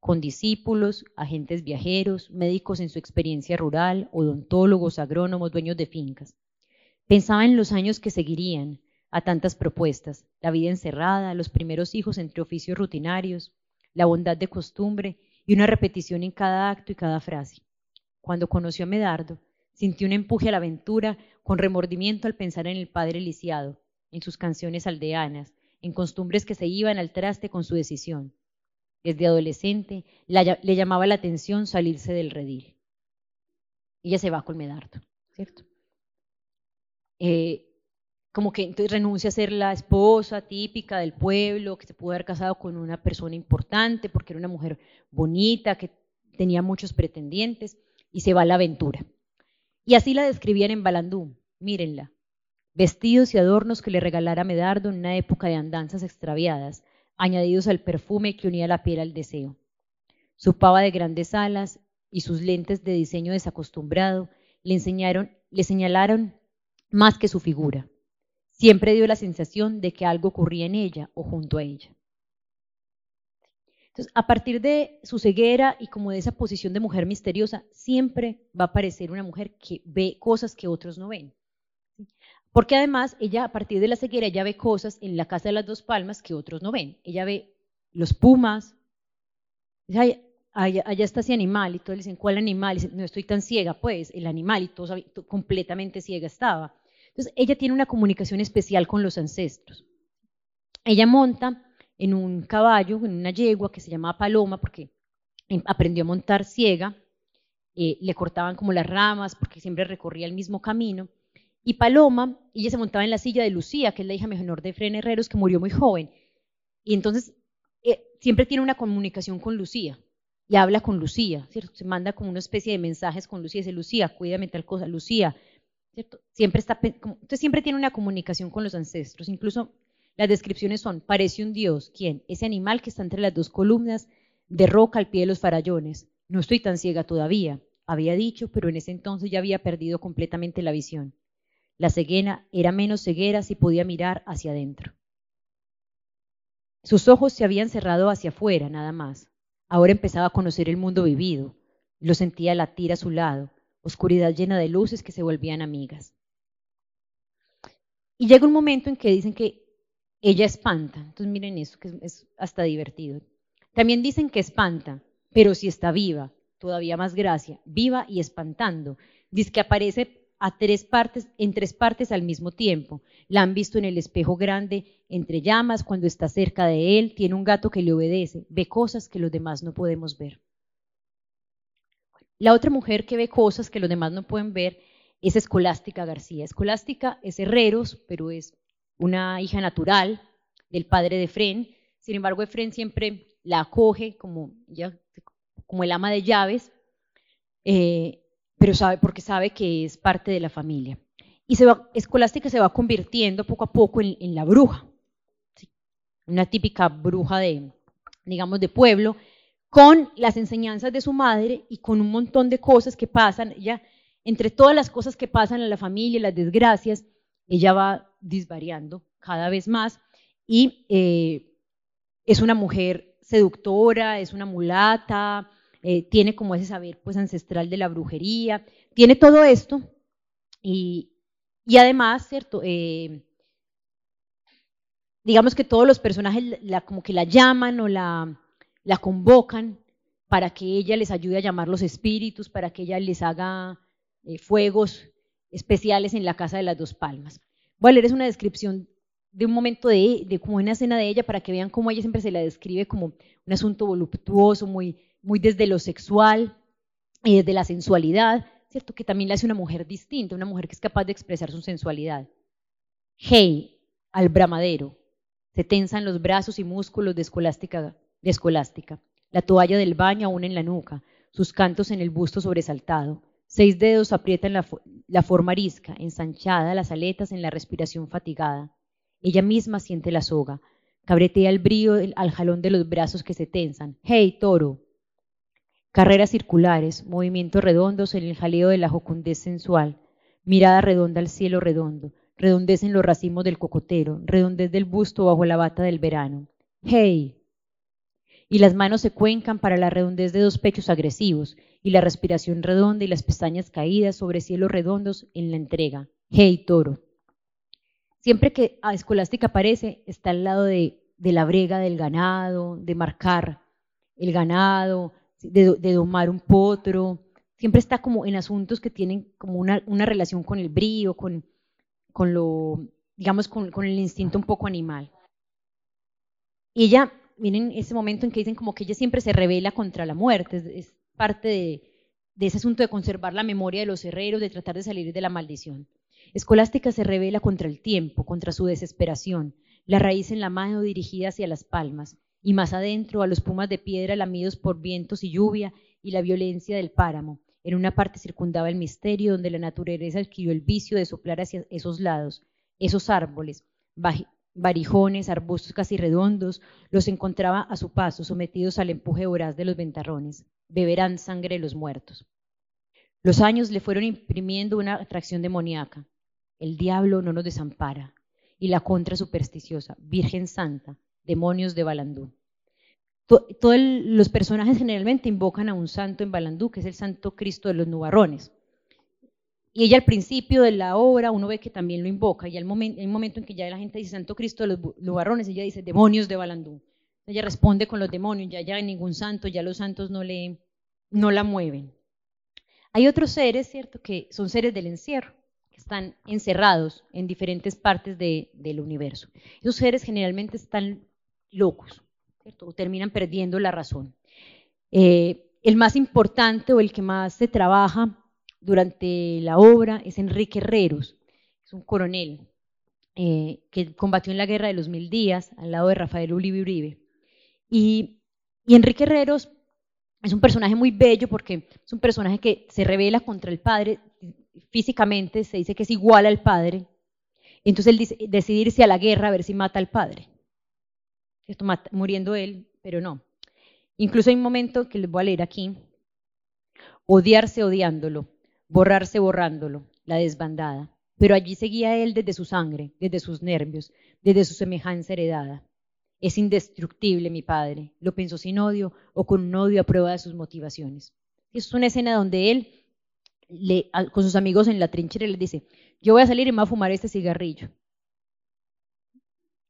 con discípulos, agentes viajeros, médicos en su experiencia rural, odontólogos, agrónomos, dueños de fincas. Pensaba en los años que seguirían a tantas propuestas, la vida encerrada, los primeros hijos entre oficios rutinarios, la bondad de costumbre y una repetición en cada acto y cada frase. Cuando conoció a Medardo, sintió un empuje a la aventura con remordimiento al pensar en el padre lisiado, en sus canciones aldeanas, en costumbres que se iban al traste con su decisión. Desde adolescente le llamaba la atención salirse del redil. Ella se va con Medardo, ¿cierto? Eh, como que entonces renuncia a ser la esposa típica del pueblo, que se pudo haber casado con una persona importante porque era una mujer bonita, que tenía muchos pretendientes, y se va a la aventura. Y así la describían en Balandú, mírenla, vestidos y adornos que le regalara Medardo en una época de andanzas extraviadas, añadidos al perfume que unía la piel al deseo. Su pava de grandes alas y sus lentes de diseño desacostumbrado le enseñaron, le señalaron más que su figura. Siempre dio la sensación de que algo ocurría en ella o junto a ella. Entonces, a partir de su ceguera y como de esa posición de mujer misteriosa, siempre va a aparecer una mujer que ve cosas que otros no ven. Porque además, ella a partir de la ceguera, ella ve cosas en la casa de las dos palmas que otros no ven. Ella ve los pumas, allá, está ese animal, y todos le dicen, ¿cuál animal? Y no estoy tan ciega, pues, el animal, y todo, completamente ciega estaba. Entonces, ella tiene una comunicación especial con los ancestros. Ella monta en un caballo, en una yegua que se llamaba Paloma, porque em, aprendió a montar ciega, eh, le cortaban como las ramas, porque siempre recorría el mismo camino. Y Paloma, ella se montaba en la silla de Lucía, que es la hija menor de Fren Herreros, que murió muy joven. Y entonces eh, siempre tiene una comunicación con Lucía y habla con Lucía, ¿cierto? Se manda como una especie de mensajes con Lucía, dice, Lucía, cuídame tal cosa, Lucía, Siempre está, siempre tiene una comunicación con los ancestros, incluso las descripciones son, parece un dios, ¿quién? Ese animal que está entre las dos columnas de roca al pie de los farallones, no estoy tan ciega todavía, había dicho, pero en ese entonces ya había perdido completamente la visión. La ceguera era menos ceguera si podía mirar hacia adentro. Sus ojos se habían cerrado hacia afuera, nada más. Ahora empezaba a conocer el mundo vivido. Lo sentía latir a su lado, oscuridad llena de luces que se volvían amigas. Y llega un momento en que dicen que ella espanta. Entonces miren eso, que es hasta divertido. También dicen que espanta, pero si está viva, todavía más gracia, viva y espantando. Dice que aparece en tres partes al mismo tiempo. La han visto en el espejo grande, entre llamas, cuando está cerca de él, tiene un gato que le obedece, ve cosas que los demás no podemos ver. La otra mujer que ve cosas que los demás no pueden ver es Escolástica García. Escolástica es herreros, pero es una hija natural del padre de Fren. Sin embargo, Efren siempre la acoge como, ya, como el ama de llaves. Eh, pero sabe porque sabe que es parte de la familia. Y se Escolástica se va convirtiendo poco a poco en, la bruja, una típica bruja de, digamos, de pueblo, con las enseñanzas de su madre y con un montón de cosas que pasan. ya entre todas las cosas que pasan en la familia, las desgracias, ella va disvariando cada vez más y eh, es una mujer seductora, es una mulata, eh, tiene como ese saber pues ancestral de la brujería, tiene todo esto y, además, ¿cierto? Eh, digamos que todos los personajes como que la llaman o la, la convocan para que ella les ayude a llamar los espíritus, para que ella les haga eh, fuegos especiales en la casa de las dos palmas. Voy a leerles una descripción de un momento de, de como una escena de ella para que vean cómo ella siempre se la describe como un asunto voluptuoso, muy, muy desde lo sexual y desde la sensualidad, ¿cierto? Que también la hace una mujer distinta, una mujer que es capaz de expresar su sensualidad. Hey, al bramadero. Se tensan los brazos y músculos de escolástica, de escolástica. La toalla del baño aún en la nuca, sus cantos en el busto sobresaltado. Seis dedos aprietan la, la forma arisca, ensanchada, las aletas en la respiración fatigada. Ella misma siente la soga, cabretea el brío al jalón de los brazos que se tensan. ¡Hey, toro! Carreras circulares, movimientos redondos en el jaleo de la jocundez sensual, mirada redonda al cielo redondo, redondez en los racimos del cocotero, redondez del busto bajo la bata del verano. ¡Hey! Y las manos se cuencan para la redondez de dos pechos agresivos, y la respiración redonda y las pestañas caídas sobre cielos redondos en la entrega. ¡Hey, toro! Siempre que a Escolástica aparece, está al lado de, la brega del ganado, de marcar el ganado, de, domar un potro, siempre está como en asuntos que tienen como una, relación con el brío, con, con lo, digamos, con, el instinto un poco animal. Y ella, miren ese momento en que dicen como que ella siempre se revela contra la muerte, es, parte de, ese asunto de conservar la memoria de los herreros, de tratar de salir de la maldición. Escolástica se revela contra el tiempo, contra su desesperación, la raíz en la mano dirigida hacia las palmas, y más adentro a los pumas de piedra lamidos por vientos y lluvia y la violencia del páramo. En una parte circundaba el misterio donde la naturaleza adquirió el vicio de soplar hacia esos lados, esos árboles, varijones, arbustos casi redondos, los encontraba a su paso, sometidos al empuje voraz de los ventarrones. Beberán sangre de los muertos. Los años le fueron imprimiendo una atracción demoníaca. El diablo no nos desampara. Y la contra supersticiosa, Virgen Santa, demonios de Balandú. todos los personajes generalmente invocan a un santo en Balandú, que es el Santo Cristo de los Nubarrones. Y ella al principio de la obra, uno ve que también lo invoca, y al momento, en un momento en que ya la gente dice Santo Cristo de los Nubarrones, ella dice demonios de Balandú. Ella responde con los demonios, ya ya hay ningún santo, ya los santos no, le, no la mueven. Hay otros seres, ¿cierto?, que son seres del encierro, que están encerrados en diferentes partes del universo. Esos seres generalmente están locos, o terminan perdiendo la razón. Eh, el más importante o el que más se trabaja durante la obra es Enrique Herreros, es un coronel eh, que combatió en la Guerra de los Mil Días al lado de Rafael Uribe. Y, Enrique Herreros es un personaje muy bello porque es un personaje que se revela contra el padre físicamente, se dice que es igual al padre. Entonces él dice, decidirse a la guerra a ver si mata al padre muriendo él, pero no. Incluso hay un momento que les voy a leer aquí. Odiarse odiándolo, borrarse borrándolo, la desbandada. Pero allí seguía él desde su sangre, desde sus nervios, desde su semejanza heredada. Es indestructible mi padre, lo pensó sin odio o con un odio a prueba de sus motivaciones. Es una escena donde él, le, con sus amigos en la trinchera, les dice, yo voy a salir y me voy a fumar este cigarrillo.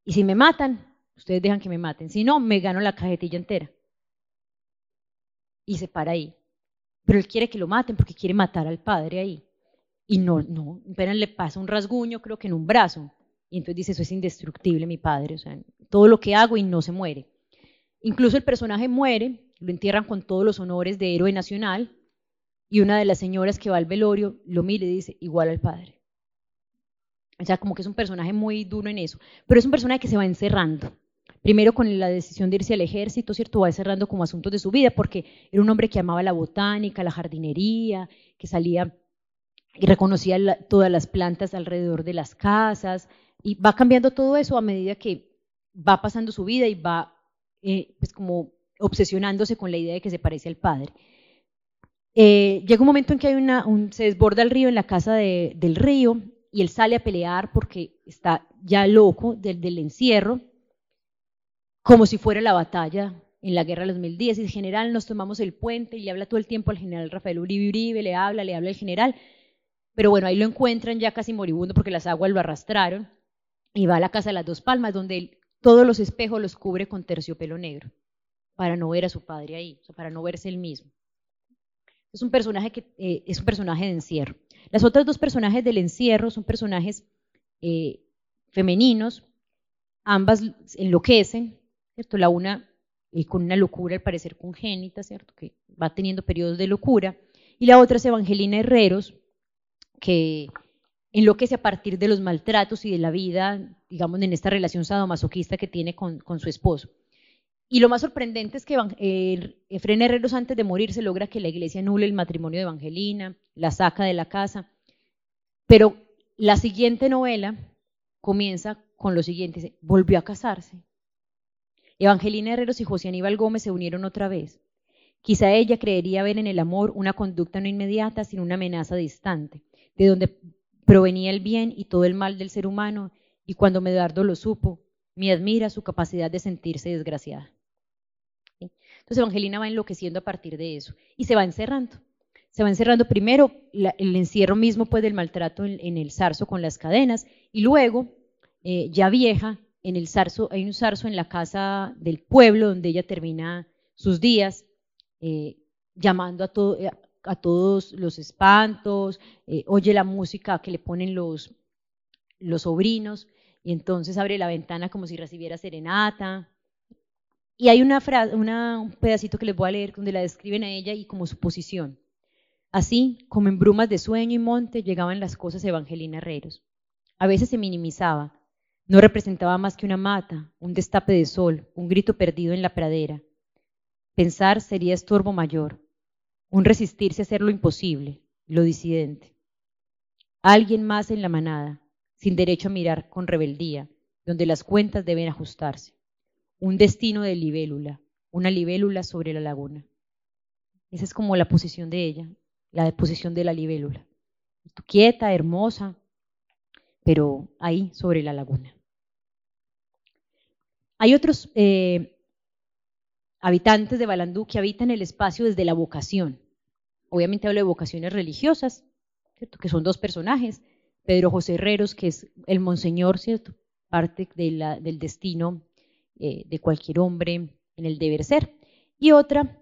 Y si me matan, Ustedes dejan que me maten. Si no, me gano la cajetilla entera. Y se para ahí. Pero él quiere que lo maten porque quiere matar al padre ahí. Y no, no, apenas le pasa un rasguño, creo que en un brazo. Y entonces dice, eso es indestructible, mi padre. O sea, todo lo que hago y no se muere. Incluso el personaje muere, lo entierran con todos los honores de héroe nacional. Y una de las señoras que va al velorio lo mira y dice, igual al padre. O sea, como que es un personaje muy duro en eso. Pero es un personaje que se va encerrando primero con la decisión de irse al ejército, ¿cierto? Va cerrando como asuntos de su vida, porque era un hombre que amaba la botánica, la jardinería, que salía y reconocía todas las plantas alrededor de las casas, y va cambiando todo eso a medida que va pasando su vida y va, eh, pues como obsesionándose con la idea de que se parece al padre. Eh, llega un momento en que hay una, se desborda el río en la casa del río y él sale a pelear porque está ya loco del encierro como si fuera la batalla en la guerra de los mil días. Y el general, nos tomamos el puente y le habla todo el tiempo al general Rafael Uribe Uribe, le habla, le habla al general. Pero bueno, ahí lo encuentran ya casi moribundo porque las aguas lo arrastraron y va a la casa de las dos palmas donde todos los espejos los cubre con terciopelo negro para no ver a su padre ahí, para no verse él mismo. Es un personaje que eh, es un personaje de encierro. Las otras dos personajes del encierro son personajes eh, femeninos, ambas enloquecen, ¿cierto? La una eh, con una locura al parecer congénita, ¿cierto? Que va teniendo periodos de locura. Y la otra es Evangelina Herreros, que enloquece a partir de los maltratos y de la vida, digamos, en esta relación sadomasoquista que tiene con, su esposo. Y lo más sorprendente es que eh, Efren Herreros antes de morir se logra que la iglesia anule el matrimonio de Evangelina, la saca de la casa. Pero la siguiente novela comienza con lo siguiente, volvió a casarse, Evangelina Herreros y José Aníbal Gómez se unieron otra vez. Quizá ella creería ver en el amor una conducta no inmediata, sino una amenaza distante, de donde provenía el bien y todo el mal del ser humano, y cuando Medardo lo supo, me admira su capacidad de sentirse desgraciada. Entonces Evangelina va enloqueciendo a partir de eso y se va encerrando. Se va encerrando primero el encierro mismo pues del maltrato en, el zarzo con las cadenas y luego, eh, ya vieja, en el zarzo, hay un zarzo en la casa del pueblo donde ella termina sus días, eh, llamando a, eh, todos los espantos, eh, oye la música que le ponen los, los sobrinos, y entonces abre la ventana como si recibiera serenata. Y hay una frase, un pedacito que les voy a leer donde la describen a ella y como su posición. Así como en brumas de sueño y monte llegaban las cosas Evangelina Herreros. A veces se minimizaba, no representaba más que una mata, un destape de sol, un grito perdido en la pradera. Pensar sería estorbo mayor, un resistirse a hacer lo imposible, lo disidente. Alguien más en la manada, sin derecho a mirar con rebeldía, donde las cuentas deben ajustarse. Un destino de libélula, una libélula sobre la laguna. Esa es como la posición de ella, la posición de la libélula. Quieta, hermosa, pero ahí sobre la laguna. Hay otros, eh, habitantes de Balandú que habitan el espacio desde la vocación. Obviamente hablo de vocaciones religiosas, que son dos personajes, Pedro José Herreros, que es el monseñor, ¿cierto? parte del destino eh, de cualquier hombre en el deber ser. Y otra,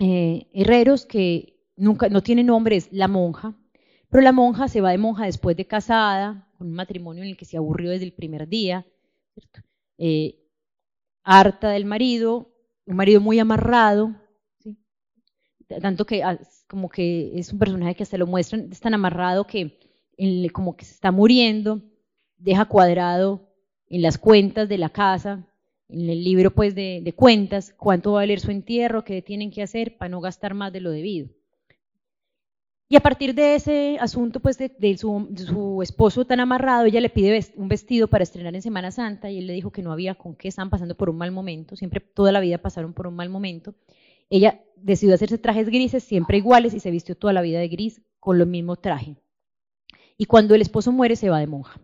eh, Herreros, que nunca, no tiene nombre, es la monja, pero la monja se va de monja después de casada, con un matrimonio en el que se aburrió desde el primer día, harta del marido, un marido muy amarrado, tanto que ah, como que es un personaje que hasta lo muestran, es tan amarrado que como que se está muriendo, deja cuadrado en las cuentas de la casa, en el libro pues de, cuentas, cuánto va a valer su entierro, qué tienen que hacer para no gastar más de lo debido. Y a partir de ese asunto pues de, su, su, esposo tan amarrado, ella le pide un vestido para estrenar en Semana Santa y él le dijo que no había con qué, estaban pasando por un mal momento, siempre toda la vida pasaron por un mal momento. Ella decidió hacerse trajes grises, siempre iguales, y se vistió toda la vida de gris con lo mismo traje. Y cuando el esposo muere se va de monja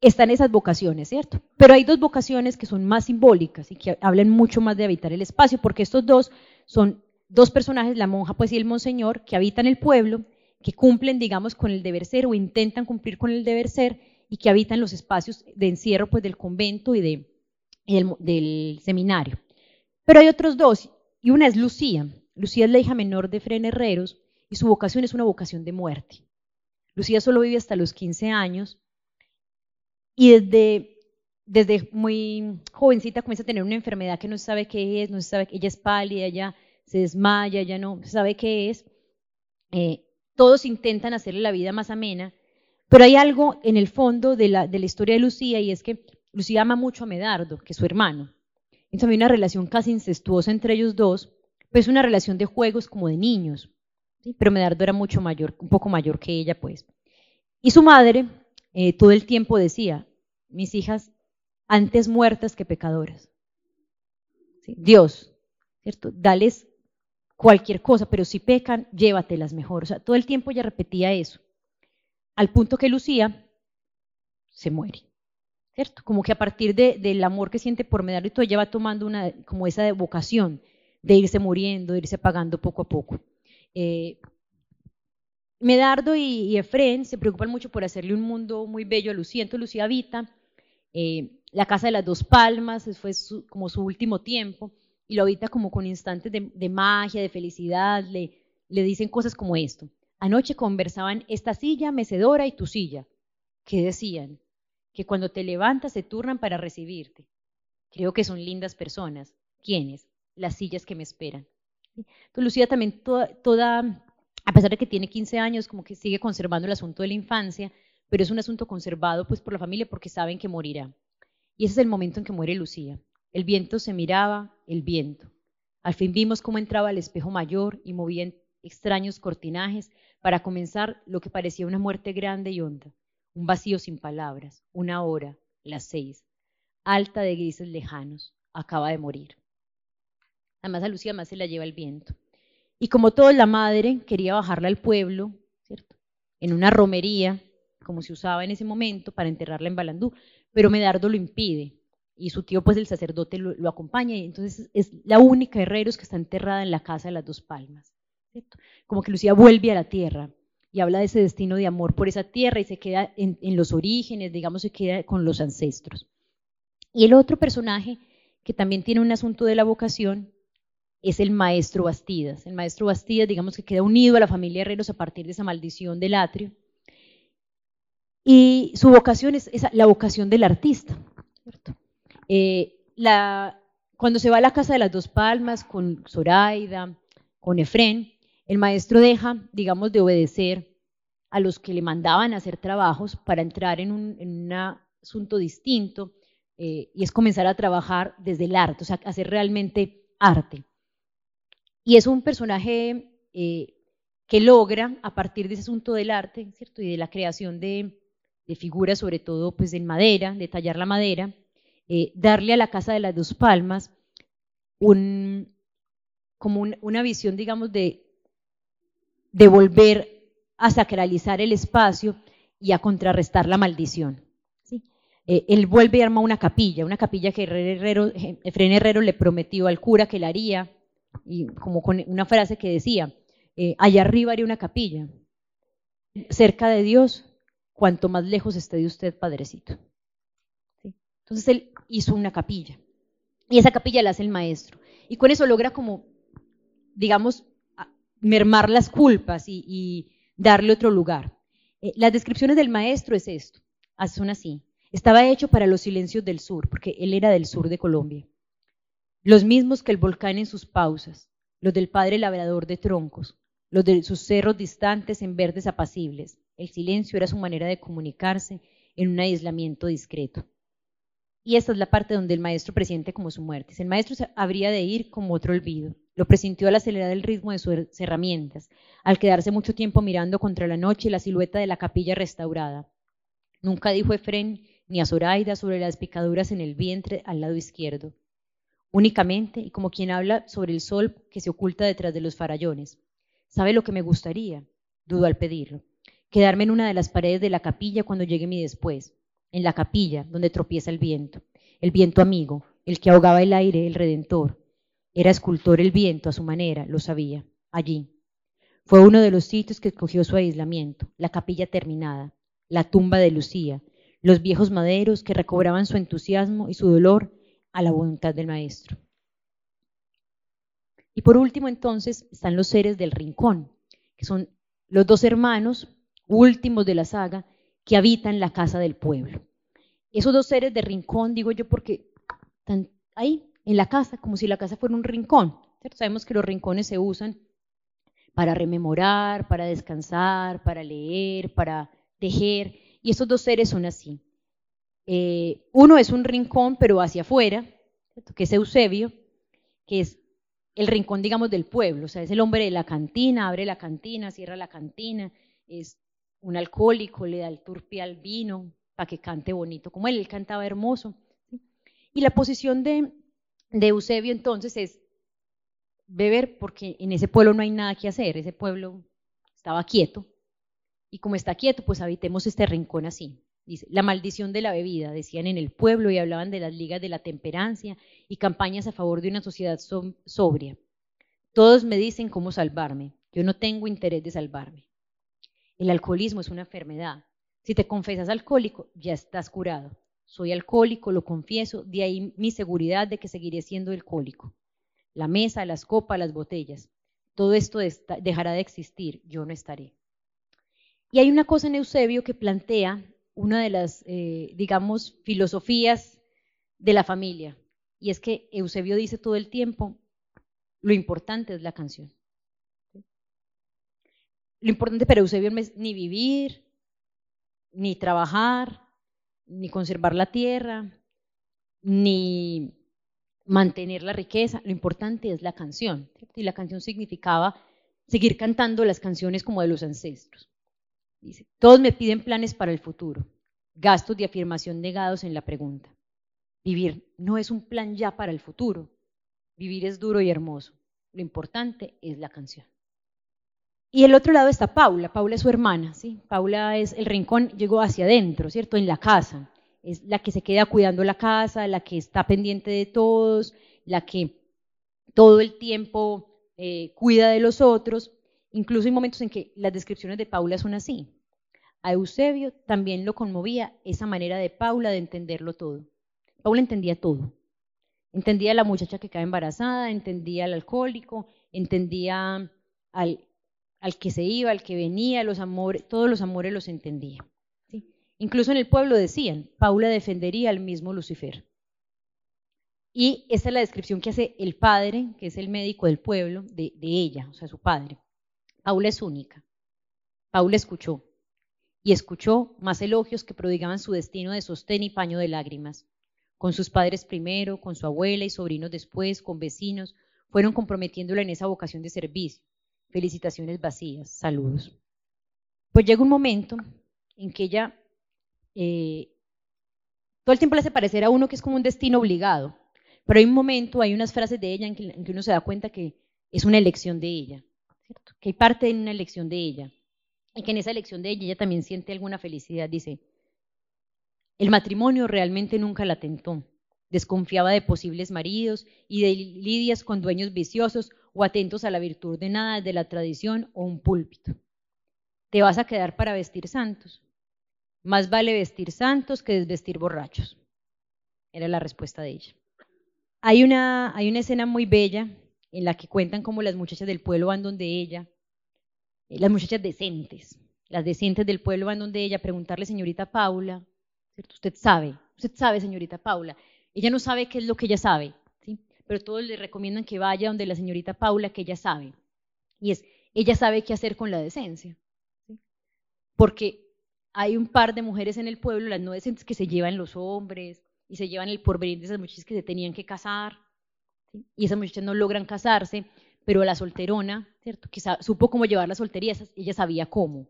están esas vocaciones, ¿cierto? Pero hay dos vocaciones que son más simbólicas y que hablan mucho más de habitar el espacio, porque estos dos son dos personajes, la monja pues y el monseñor, que habitan el pueblo, que cumplen, digamos, con el deber ser o intentan cumplir con el deber ser y que habitan los espacios de encierro pues del convento y, de, del, seminario. Pero hay otros dos, y una es Lucía. Lucía es la hija menor de Fren Herreros y su vocación es una vocación de muerte. Lucía solo vive hasta los 15 años y desde, desde muy jovencita comienza a tener una enfermedad que no sabe qué es, no sabe, ella es pálida, ella se desmaya, ella no sabe qué es. Eh, todos intentan hacerle la vida más amena, pero hay algo en el fondo de la, de la historia de Lucía y es que Lucía ama mucho a Medardo, que es su hermano. Entonces hay una relación casi incestuosa entre ellos dos, pues una relación de juegos como de niños. Pero Medardo era mucho mayor, un poco mayor que ella, pues. Y su madre, eh, todo el tiempo decía, mis hijas antes muertas que pecadoras. Dios, ¿cierto? Dales cualquier cosa, pero si pecan, llévatelas mejor. O sea, todo el tiempo ella repetía eso, al punto que Lucía se muere. ¿Cierto? Como que a partir del amor que siente por Medardo y todo, ella va tomando una, como esa vocación de irse muriendo, de irse apagando poco a poco. Eh, Medardo y, Efren se preocupan mucho por hacerle un mundo muy bello a Lucía. Entonces Lucía habita eh, la Casa de las Dos Palmas, fue como su último tiempo, y lo habita como con instantes de, magia, de felicidad, le, le dicen cosas como esto. Anoche conversaban esta silla mecedora y tu silla. ¿Qué decían? Que cuando te levantas se turnan para recibirte. Creo que son lindas personas. ¿Quiénes? Las sillas que me esperan. Entonces Lucía también toda a pesar de que tiene 15 años, como que sigue conservando el asunto de la infancia, pero es un asunto conservado pues por la familia porque saben que morirá. Y ese es el momento en que muere Lucía. El viento se miraba, el viento. Al fin vimos cómo entraba al espejo mayor y movía extraños cortinajes para comenzar lo que parecía una muerte grande y honda, un vacío sin palabras, una hora, las seis, alta de grises lejanos, acaba de morir. Además a Lucía más se la lleva el viento. Y como toda la madre quería bajarla al pueblo, ¿cierto? En una romería, como se usaba en ese momento, para enterrarla en Balandú, pero Medardo lo impide. Y su tío, pues el sacerdote, lo, acompaña, y entonces es la única Herreros que está enterrada en la casa de las dos palmas. ¿cierto? Como que Lucía vuelve a la tierra y habla de ese destino de amor por esa tierra y se queda en, los orígenes, digamos, se queda con los ancestros. Y el otro personaje que también tiene un asunto de la vocación es el maestro Bastidas. El maestro Bastidas, digamos que queda unido a la familia Herreros a partir de esa maldición del atrio. Y su vocación es, la vocación del artista. Eh, cuando se va a la casa de las dos palmas con Zoraida, con Efrén, el maestro deja, digamos, de obedecer a los que le mandaban a hacer trabajos para entrar en un, asunto distinto eh, y es comenzar a trabajar desde el arte, o sea, hacer realmente arte. Y es un personaje eh, que logra, a partir de ese asunto del arte, ¿cierto? Y de la creación de, figuras, sobre todo pues en madera, de tallar la madera, eh, darle a la Casa de las Dos Palmas un, como una visión, digamos, de, de volver a sacralizar el espacio y a contrarrestar la maldición. eh, él vuelve y arma una capilla, una capilla que Herrero, Herrero le prometió al cura que la haría, y como con una frase que decía, eh, allá arriba haría una capilla, cerca de Dios, cuanto más lejos esté de usted, Padrecito. Entonces él hizo una capilla, y esa capilla la hace el maestro, y con eso logra como, digamos, mermar las culpas y, darle otro lugar. Eh, las descripciones del maestro es esto, son así. Estaba hecho para los silencios del sur, porque él era del sur de Colombia. Los mismos que el volcán en sus pausas, los del padre labrador de troncos, los de sus cerros distantes en verdes apacibles. El silencio era su manera de comunicarse en un aislamiento discreto. Y esta es la parte donde el maestro presiente como su muerte. El maestro habría de ir como otro olvido. Lo presintió al acelerar el ritmo de sus herramientas, al quedarse mucho tiempo mirando contra la noche la silueta de la capilla restaurada. Nunca dijo Efren ni a Zoraida sobre las picaduras en el vientre al lado izquierdo. Únicamente, y como quien habla sobre el sol que se oculta detrás de los farallones. ¿Sabe lo que me gustaría? Dudo al pedirlo. Quedarme en una de las paredes de la capilla cuando llegue mi después. En la capilla, donde tropieza el viento. El viento amigo, el que ahogaba el aire, el redentor, era escultor el viento a su manera, lo sabía, allí. Fue uno de los sitios que escogió su aislamiento, la capilla terminada, la tumba de Lucía, los viejos maderos que recobraban su entusiasmo y su dolor a la voluntad del maestro. Y por último entonces están los seres del rincón, que son los dos hermanos últimos de la saga que habitan la casa del pueblo. Esos dos seres de rincón, digo yo, porque están ahí en la casa, como si la casa fuera un rincón. Sabemos que los rincones se usan para rememorar, para descansar, para leer, para tejer, y esos dos seres son así. Eh, uno es un rincón, pero hacia afuera, que es Eusebio, que es el rincón, digamos, del pueblo, o sea, es el hombre de la cantina, abre la cantina, cierra la cantina, es un alcohólico, le da el turpi al vino para que cante bonito, como él, él cantaba hermoso. Y la posición de, de Eusebio entonces es beber porque en ese pueblo no hay nada que hacer, ese pueblo estaba quieto y como está quieto, pues habitemos este rincón así. La maldición de la bebida, decían en el pueblo y hablaban de las ligas de la temperancia y campañas a favor de una sociedad sobria. Todos me dicen cómo salvarme, yo no tengo interés de salvarme. El alcoholismo es una enfermedad. Si te confesas alcohólico, ya estás curado soy alcohólico, lo confieso, de ahí mi seguridad de que seguiré siendo alcohólico. La mesa, las copas, las botellas, todo esto dejará de existir, yo no estaré. Y hay una cosa en Eusebio que plantea una de las, eh, digamos, filosofías de la familia, y es que Eusebio dice todo el tiempo, lo importante es la canción. Lo importante para Eusebio no es ni vivir, ni trabajar, ni conservar la tierra, ni mantener la riqueza, lo importante es la canción. Y la canción significaba seguir cantando las canciones como de los ancestros. Todos me piden planes para el futuro, gastos de afirmación negados en la pregunta. Vivir no es un plan ya para el futuro, vivir es duro y hermoso. Lo importante es la canción. Y el otro lado está Paula, Paula es su hermana, ¿sí? Paula es el rincón, llegó hacia adentro, ¿cierto? En la casa. Es la que se queda cuidando la casa, la que está pendiente de todos, la que todo el tiempo eh, cuida de los otros. Incluso hay momentos en que las descripciones de Paula son así. A Eusebio también lo conmovía esa manera de Paula de entenderlo todo. Paula entendía todo. Entendía a la muchacha que cae embarazada, entendía al alcohólico, entendía al al que se iba, al que venía, los amores, todos los amores los entendía. Incluso en el pueblo decían, Paula defendería al mismo Lucifer. Y esta es la descripción que hace el padre, que es el médico del pueblo, de, de ella, o sea, su padre. Paula es única. Paula escuchó, y escuchó más elogios que prodigaban su destino de sostén y paño de lágrimas. Con sus padres primero, con su abuela y sobrinos después, con vecinos, fueron comprometiéndola en esa vocación de servicio felicitaciones vacías, saludos. Pues llega un momento en que ella eh, todo el tiempo le hace parecer a uno que es como un destino obligado, pero hay un momento, hay unas frases de ella en que, uno se da cuenta que es una elección de ella, que hay parte de una elección de ella, y que en esa elección de ella ella también siente alguna felicidad. Dice, El matrimonio realmente nunca la tentó. Desconfiaba de posibles maridos y de lidias con dueños viciosos o atentos a la virtud de nada de la tradición o un púlpito. Te vas a quedar para vestir santos. Más vale vestir santos que desvestir borrachos. Era la respuesta de ella. Hay una, hay una escena muy bella en la que cuentan cómo las muchachas del pueblo van donde ella, eh, las muchachas decentes, las decentes del pueblo van donde ella preguntarle, señorita Paula, ¿cierto? Usted sabe, usted sabe, señorita Paula. Ella no sabe qué es lo que ella sabe. Pero todos le recomiendan que vaya donde la señorita Paula, que ella sabe. Y es, ella sabe qué hacer con la decencia. Porque hay un par de mujeres en el pueblo, las no decentes, que se llevan los hombres y se llevan el porvenir de esas muchachas que se tenían que casar. Y esas muchachas no logran casarse, pero la solterona, ¿cierto? Que supo cómo llevar la soltería, ella sabía cómo.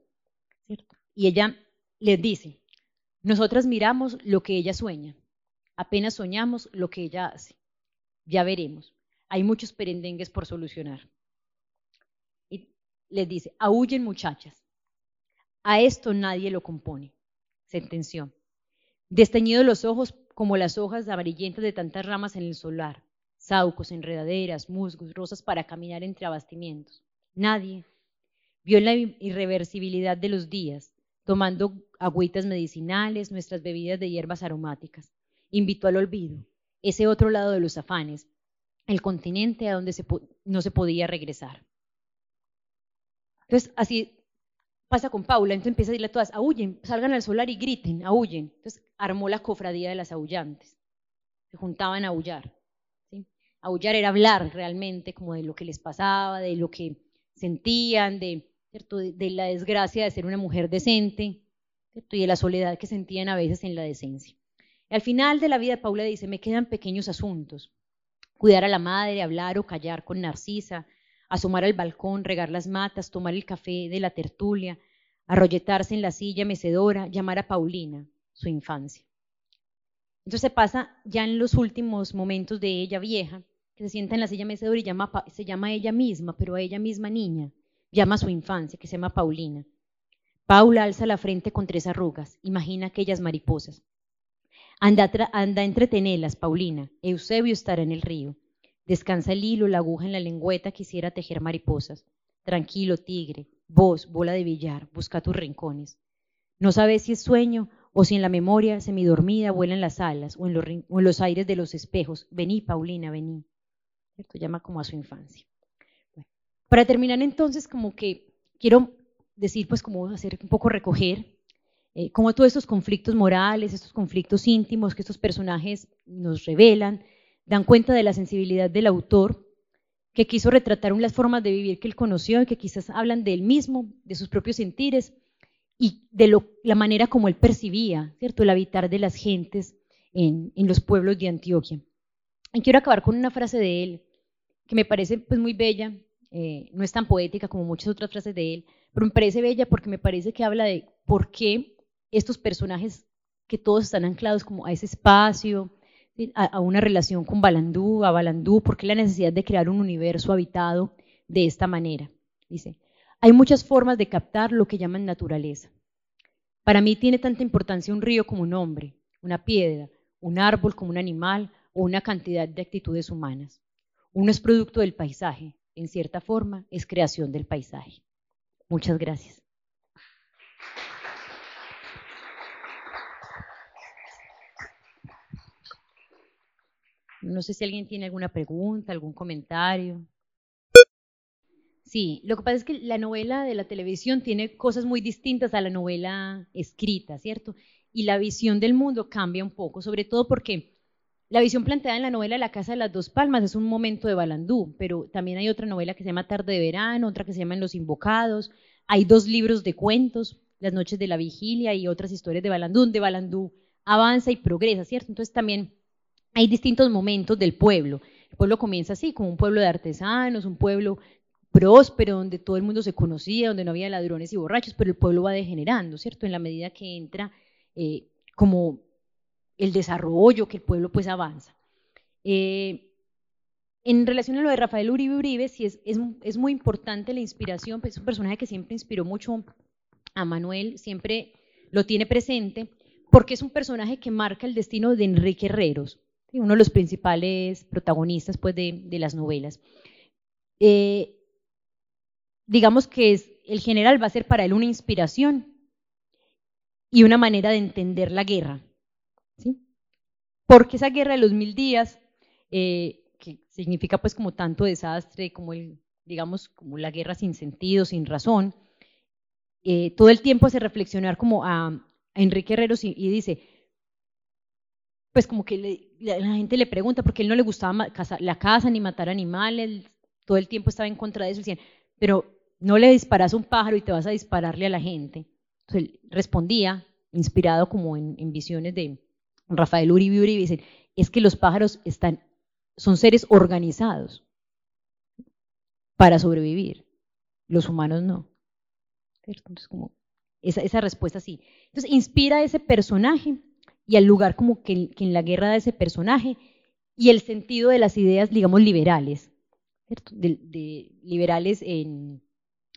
¿cierto? Y ella les dice, nosotras miramos lo que ella sueña, apenas soñamos lo que ella hace. Ya veremos. Hay muchos perendengues por solucionar. Y les dice, aúllen muchachas, a esto nadie lo compone. Sentenció. Desteñidos los ojos como las hojas amarillentas de tantas ramas en el solar, saucos, enredaderas, musgos, rosas para caminar entre abastimientos. Nadie vio la irreversibilidad de los días, tomando agüitas medicinales, nuestras bebidas de hierbas aromáticas. Invitó al olvido, ese otro lado de los afanes, el continente a donde no se podía regresar. Entonces, así pasa con Paula, entonces empieza a decirle a todas, aullen, salgan al solar y griten, aullen. Entonces armó la cofradía de las aullantes, se juntaban a aullar. ¿sí? Aullar era hablar realmente como de lo que les pasaba, de lo que sentían, de, de, la desgracia de ser una mujer decente y de la soledad que sentían a veces en la decencia. Al final de la vida Paula dice, me quedan pequeños asuntos, cuidar a la madre, hablar o callar con Narcisa, asomar al balcón, regar las matas, tomar el café de la tertulia, arrolletarse en la silla mecedora, llamar a Paulina, su infancia. Entonces pasa ya en los últimos momentos de ella vieja, que se sienta en la silla mecedora y llama, se llama a ella misma, pero a ella misma niña, llama a su infancia, que se llama Paulina. Paula alza la frente con tres arrugas, imagina aquellas mariposas. Anda, anda entretenelas, Paulina. Eusebio estará en el río. Descansa el hilo, la aguja en la lengüeta, quisiera tejer mariposas. Tranquilo, tigre, vos, bola de billar, busca tus rincones. No sabes si es sueño o si en la memoria semidormida vuelan las alas o en los, en los aires de los espejos. Vení, Paulina, vení. Esto llama como a su infancia. para terminar entonces, como que quiero decir, pues como hacer un poco recoger, eh, como todos estos conflictos morales, estos conflictos íntimos que estos personajes nos revelan, dan cuenta de la sensibilidad del autor, que quiso retratar unas formas de vivir que él conoció y que quizás hablan de él mismo, de sus propios sentires y de la manera como él percibía, ¿cierto?, el habitar de las gentes en, los pueblos de Antioquia. Y quiero acabar con una frase de él que me parece pues, muy bella, eh, no es tan poética como muchas otras frases de él, pero me parece bella porque me parece que habla de por qué estos personajes que todos están anclados como a ese espacio, a, una relación con Balandú, a Balandú, porque la necesidad de crear un universo habitado de esta manera. Dice, hay muchas formas de captar lo que llaman naturaleza. Para mí tiene tanta importancia un río como un hombre, una piedra, un árbol como un animal o una cantidad de actitudes humanas. Uno es producto del paisaje, en cierta forma es creación del paisaje. Muchas gracias. No sé si alguien tiene alguna pregunta, algún comentario. Sí, lo que pasa es que la novela de la televisión tiene cosas muy distintas a la novela escrita, ¿cierto? Y la visión del mundo cambia un poco, sobre todo porque la visión planteada en la novela La Casa de las Dos Palmas es un momento de Balandú, pero también hay otra novela que se llama Tarde de Verano, otra que se llama Los Invocados, hay dos libros de cuentos, Las Noches de la Vigilia y otras historias de Balandú, donde Balandú avanza y progresa, ¿cierto? Entonces también hay distintos momentos del pueblo. El pueblo comienza así, como un pueblo de artesanos, un pueblo próspero, donde todo el mundo se conocía, donde no había ladrones y borrachos, pero el pueblo va degenerando, ¿cierto? En la medida que entra eh, como el desarrollo, que el pueblo pues avanza. Eh, en relación a lo de Rafael Uribe Uribe, sí es, es, muy importante la inspiración, pues es un personaje que siempre inspiró mucho a Manuel, siempre lo tiene presente, porque es un personaje que marca el destino de Enrique Herreros, uno de los principales protagonistas pues, de, las novelas. Eh, digamos que el general va a ser para él una inspiración y una manera de entender la guerra. ¿sí? Porque esa guerra de los mil días, eh, que significa pues como tanto desastre, como el, digamos, como la guerra sin sentido, sin razón, eh, todo el tiempo hace reflexionar como a, Enrique Herreros y, dice, pues como que la, gente le pregunta, porque él no le gustaba la caza ni matar animales, todo el tiempo estaba en contra de eso, decían, pero no le disparas a un pájaro y te vas a dispararle a la gente. Entonces él respondía, inspirado como en, visiones de Rafael Uribe Uribe, dice, es que los pájaros están, son seres organizados para sobrevivir, los humanos no. Entonces, como esa, esa respuesta sí. Entonces, inspira a ese personaje y al lugar como que, en la guerra de ese personaje y el sentido de las ideas, digamos, liberales, De, liberales en,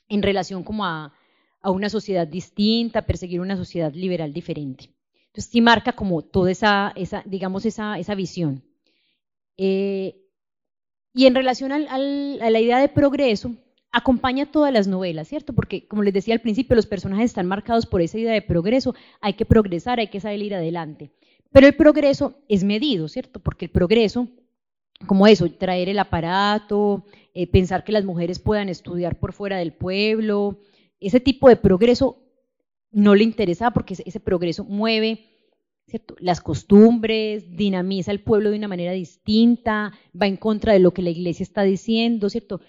en, relación como a, a, una sociedad distinta, perseguir una sociedad liberal diferente. Entonces sí marca como toda esa, esa digamos, esa, esa visión. Eh, y en relación al, a la idea de progreso, acompaña todas las novelas, ¿cierto? Porque, como les decía al principio, los personajes están marcados por esa idea de progreso, hay que progresar, hay que salir adelante. Pero el progreso es medido, ¿cierto? Porque el progreso, como eso, traer el aparato, eh, pensar que las mujeres puedan estudiar por fuera del pueblo, ese tipo de progreso no le interesa porque ese, progreso mueve ¿cierto? las costumbres, dinamiza el pueblo de una manera distinta, va en contra de lo que la iglesia está diciendo, ¿cierto?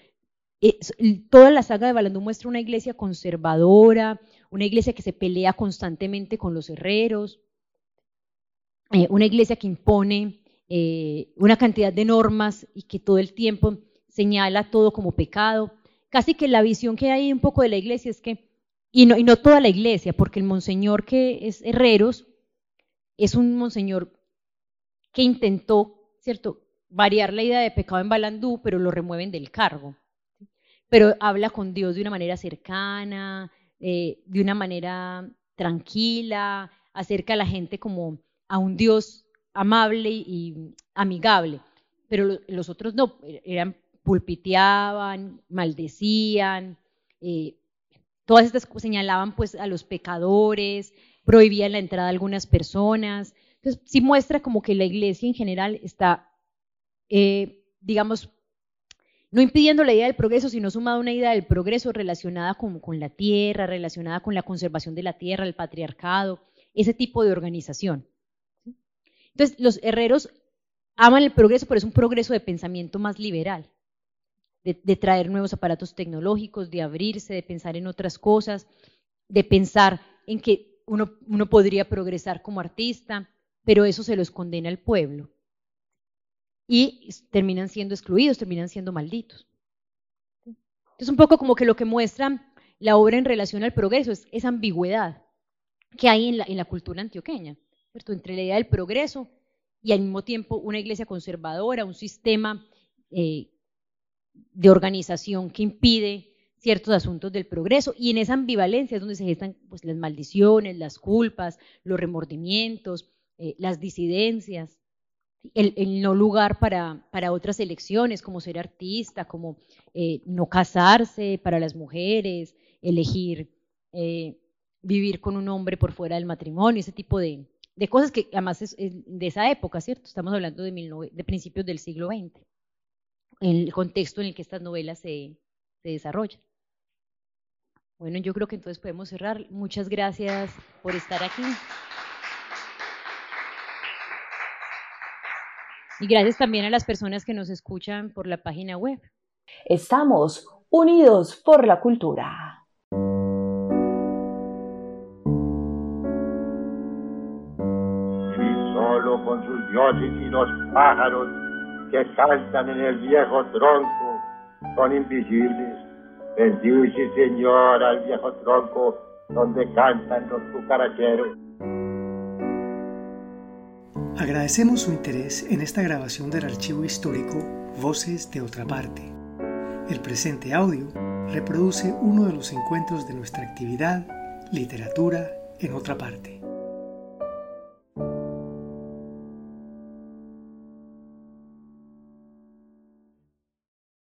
Toda la saga de Balandú muestra una iglesia conservadora, una iglesia que se pelea constantemente con los herreros, eh, una iglesia que impone eh, una cantidad de normas y que todo el tiempo señala todo como pecado. Casi que la visión que hay un poco de la iglesia es que, y no, y no toda la iglesia, porque el monseñor que es herreros es un monseñor que intentó, ¿cierto?, variar la idea de pecado en Balandú, pero lo remueven del cargo pero habla con Dios de una manera cercana, eh, de una manera tranquila, acerca a la gente como a un Dios amable y amigable. Pero los otros no, eran pulpiteaban, maldecían, eh, todas estas señalaban pues a los pecadores, prohibían la entrada a algunas personas. Entonces sí muestra como que la iglesia en general está, eh, digamos, no impidiendo la idea del progreso, sino sumada una idea del progreso relacionada con, con la tierra, relacionada con la conservación de la tierra, el patriarcado, ese tipo de organización. Entonces, los herreros aman el progreso, pero es un progreso de pensamiento más liberal, de, traer nuevos aparatos tecnológicos, de abrirse, de pensar en otras cosas, de pensar en que uno, uno podría progresar como artista, pero eso se los condena al pueblo y terminan siendo excluidos, terminan siendo malditos. Es un poco como que lo que muestra la obra en relación al progreso es esa ambigüedad que hay en la, en la cultura antioqueña, ¿cierto? entre la idea del progreso y al mismo tiempo una iglesia conservadora, un sistema eh, de organización que impide ciertos asuntos del progreso y en esa ambivalencia es donde se gestan pues, las maldiciones, las culpas, los remordimientos, eh, las disidencias el, no lugar para, para, otras elecciones, como ser artista, como eh, no casarse para las mujeres, elegir eh, vivir con un hombre por fuera del matrimonio, ese tipo de, de cosas que además es, de esa época, ¿cierto? Estamos hablando de, de principios del siglo XX, el contexto en el que estas novelas se, se desarrollan. Bueno, yo creo que entonces podemos cerrar. Muchas gracias por estar aquí. Y gracias también a las personas que nos escuchan por la página web. Estamos unidos por la cultura. Y solo con sus dioses y los pájaros que cantan en el viejo tronco son invisibles. Bendice, Señor, al viejo tronco donde cantan los cucaracheros. Agradecemos su interés en esta grabación del archivo histórico Voces de otra parte. El presente audio reproduce uno de los encuentros de nuestra actividad Literatura en otra parte.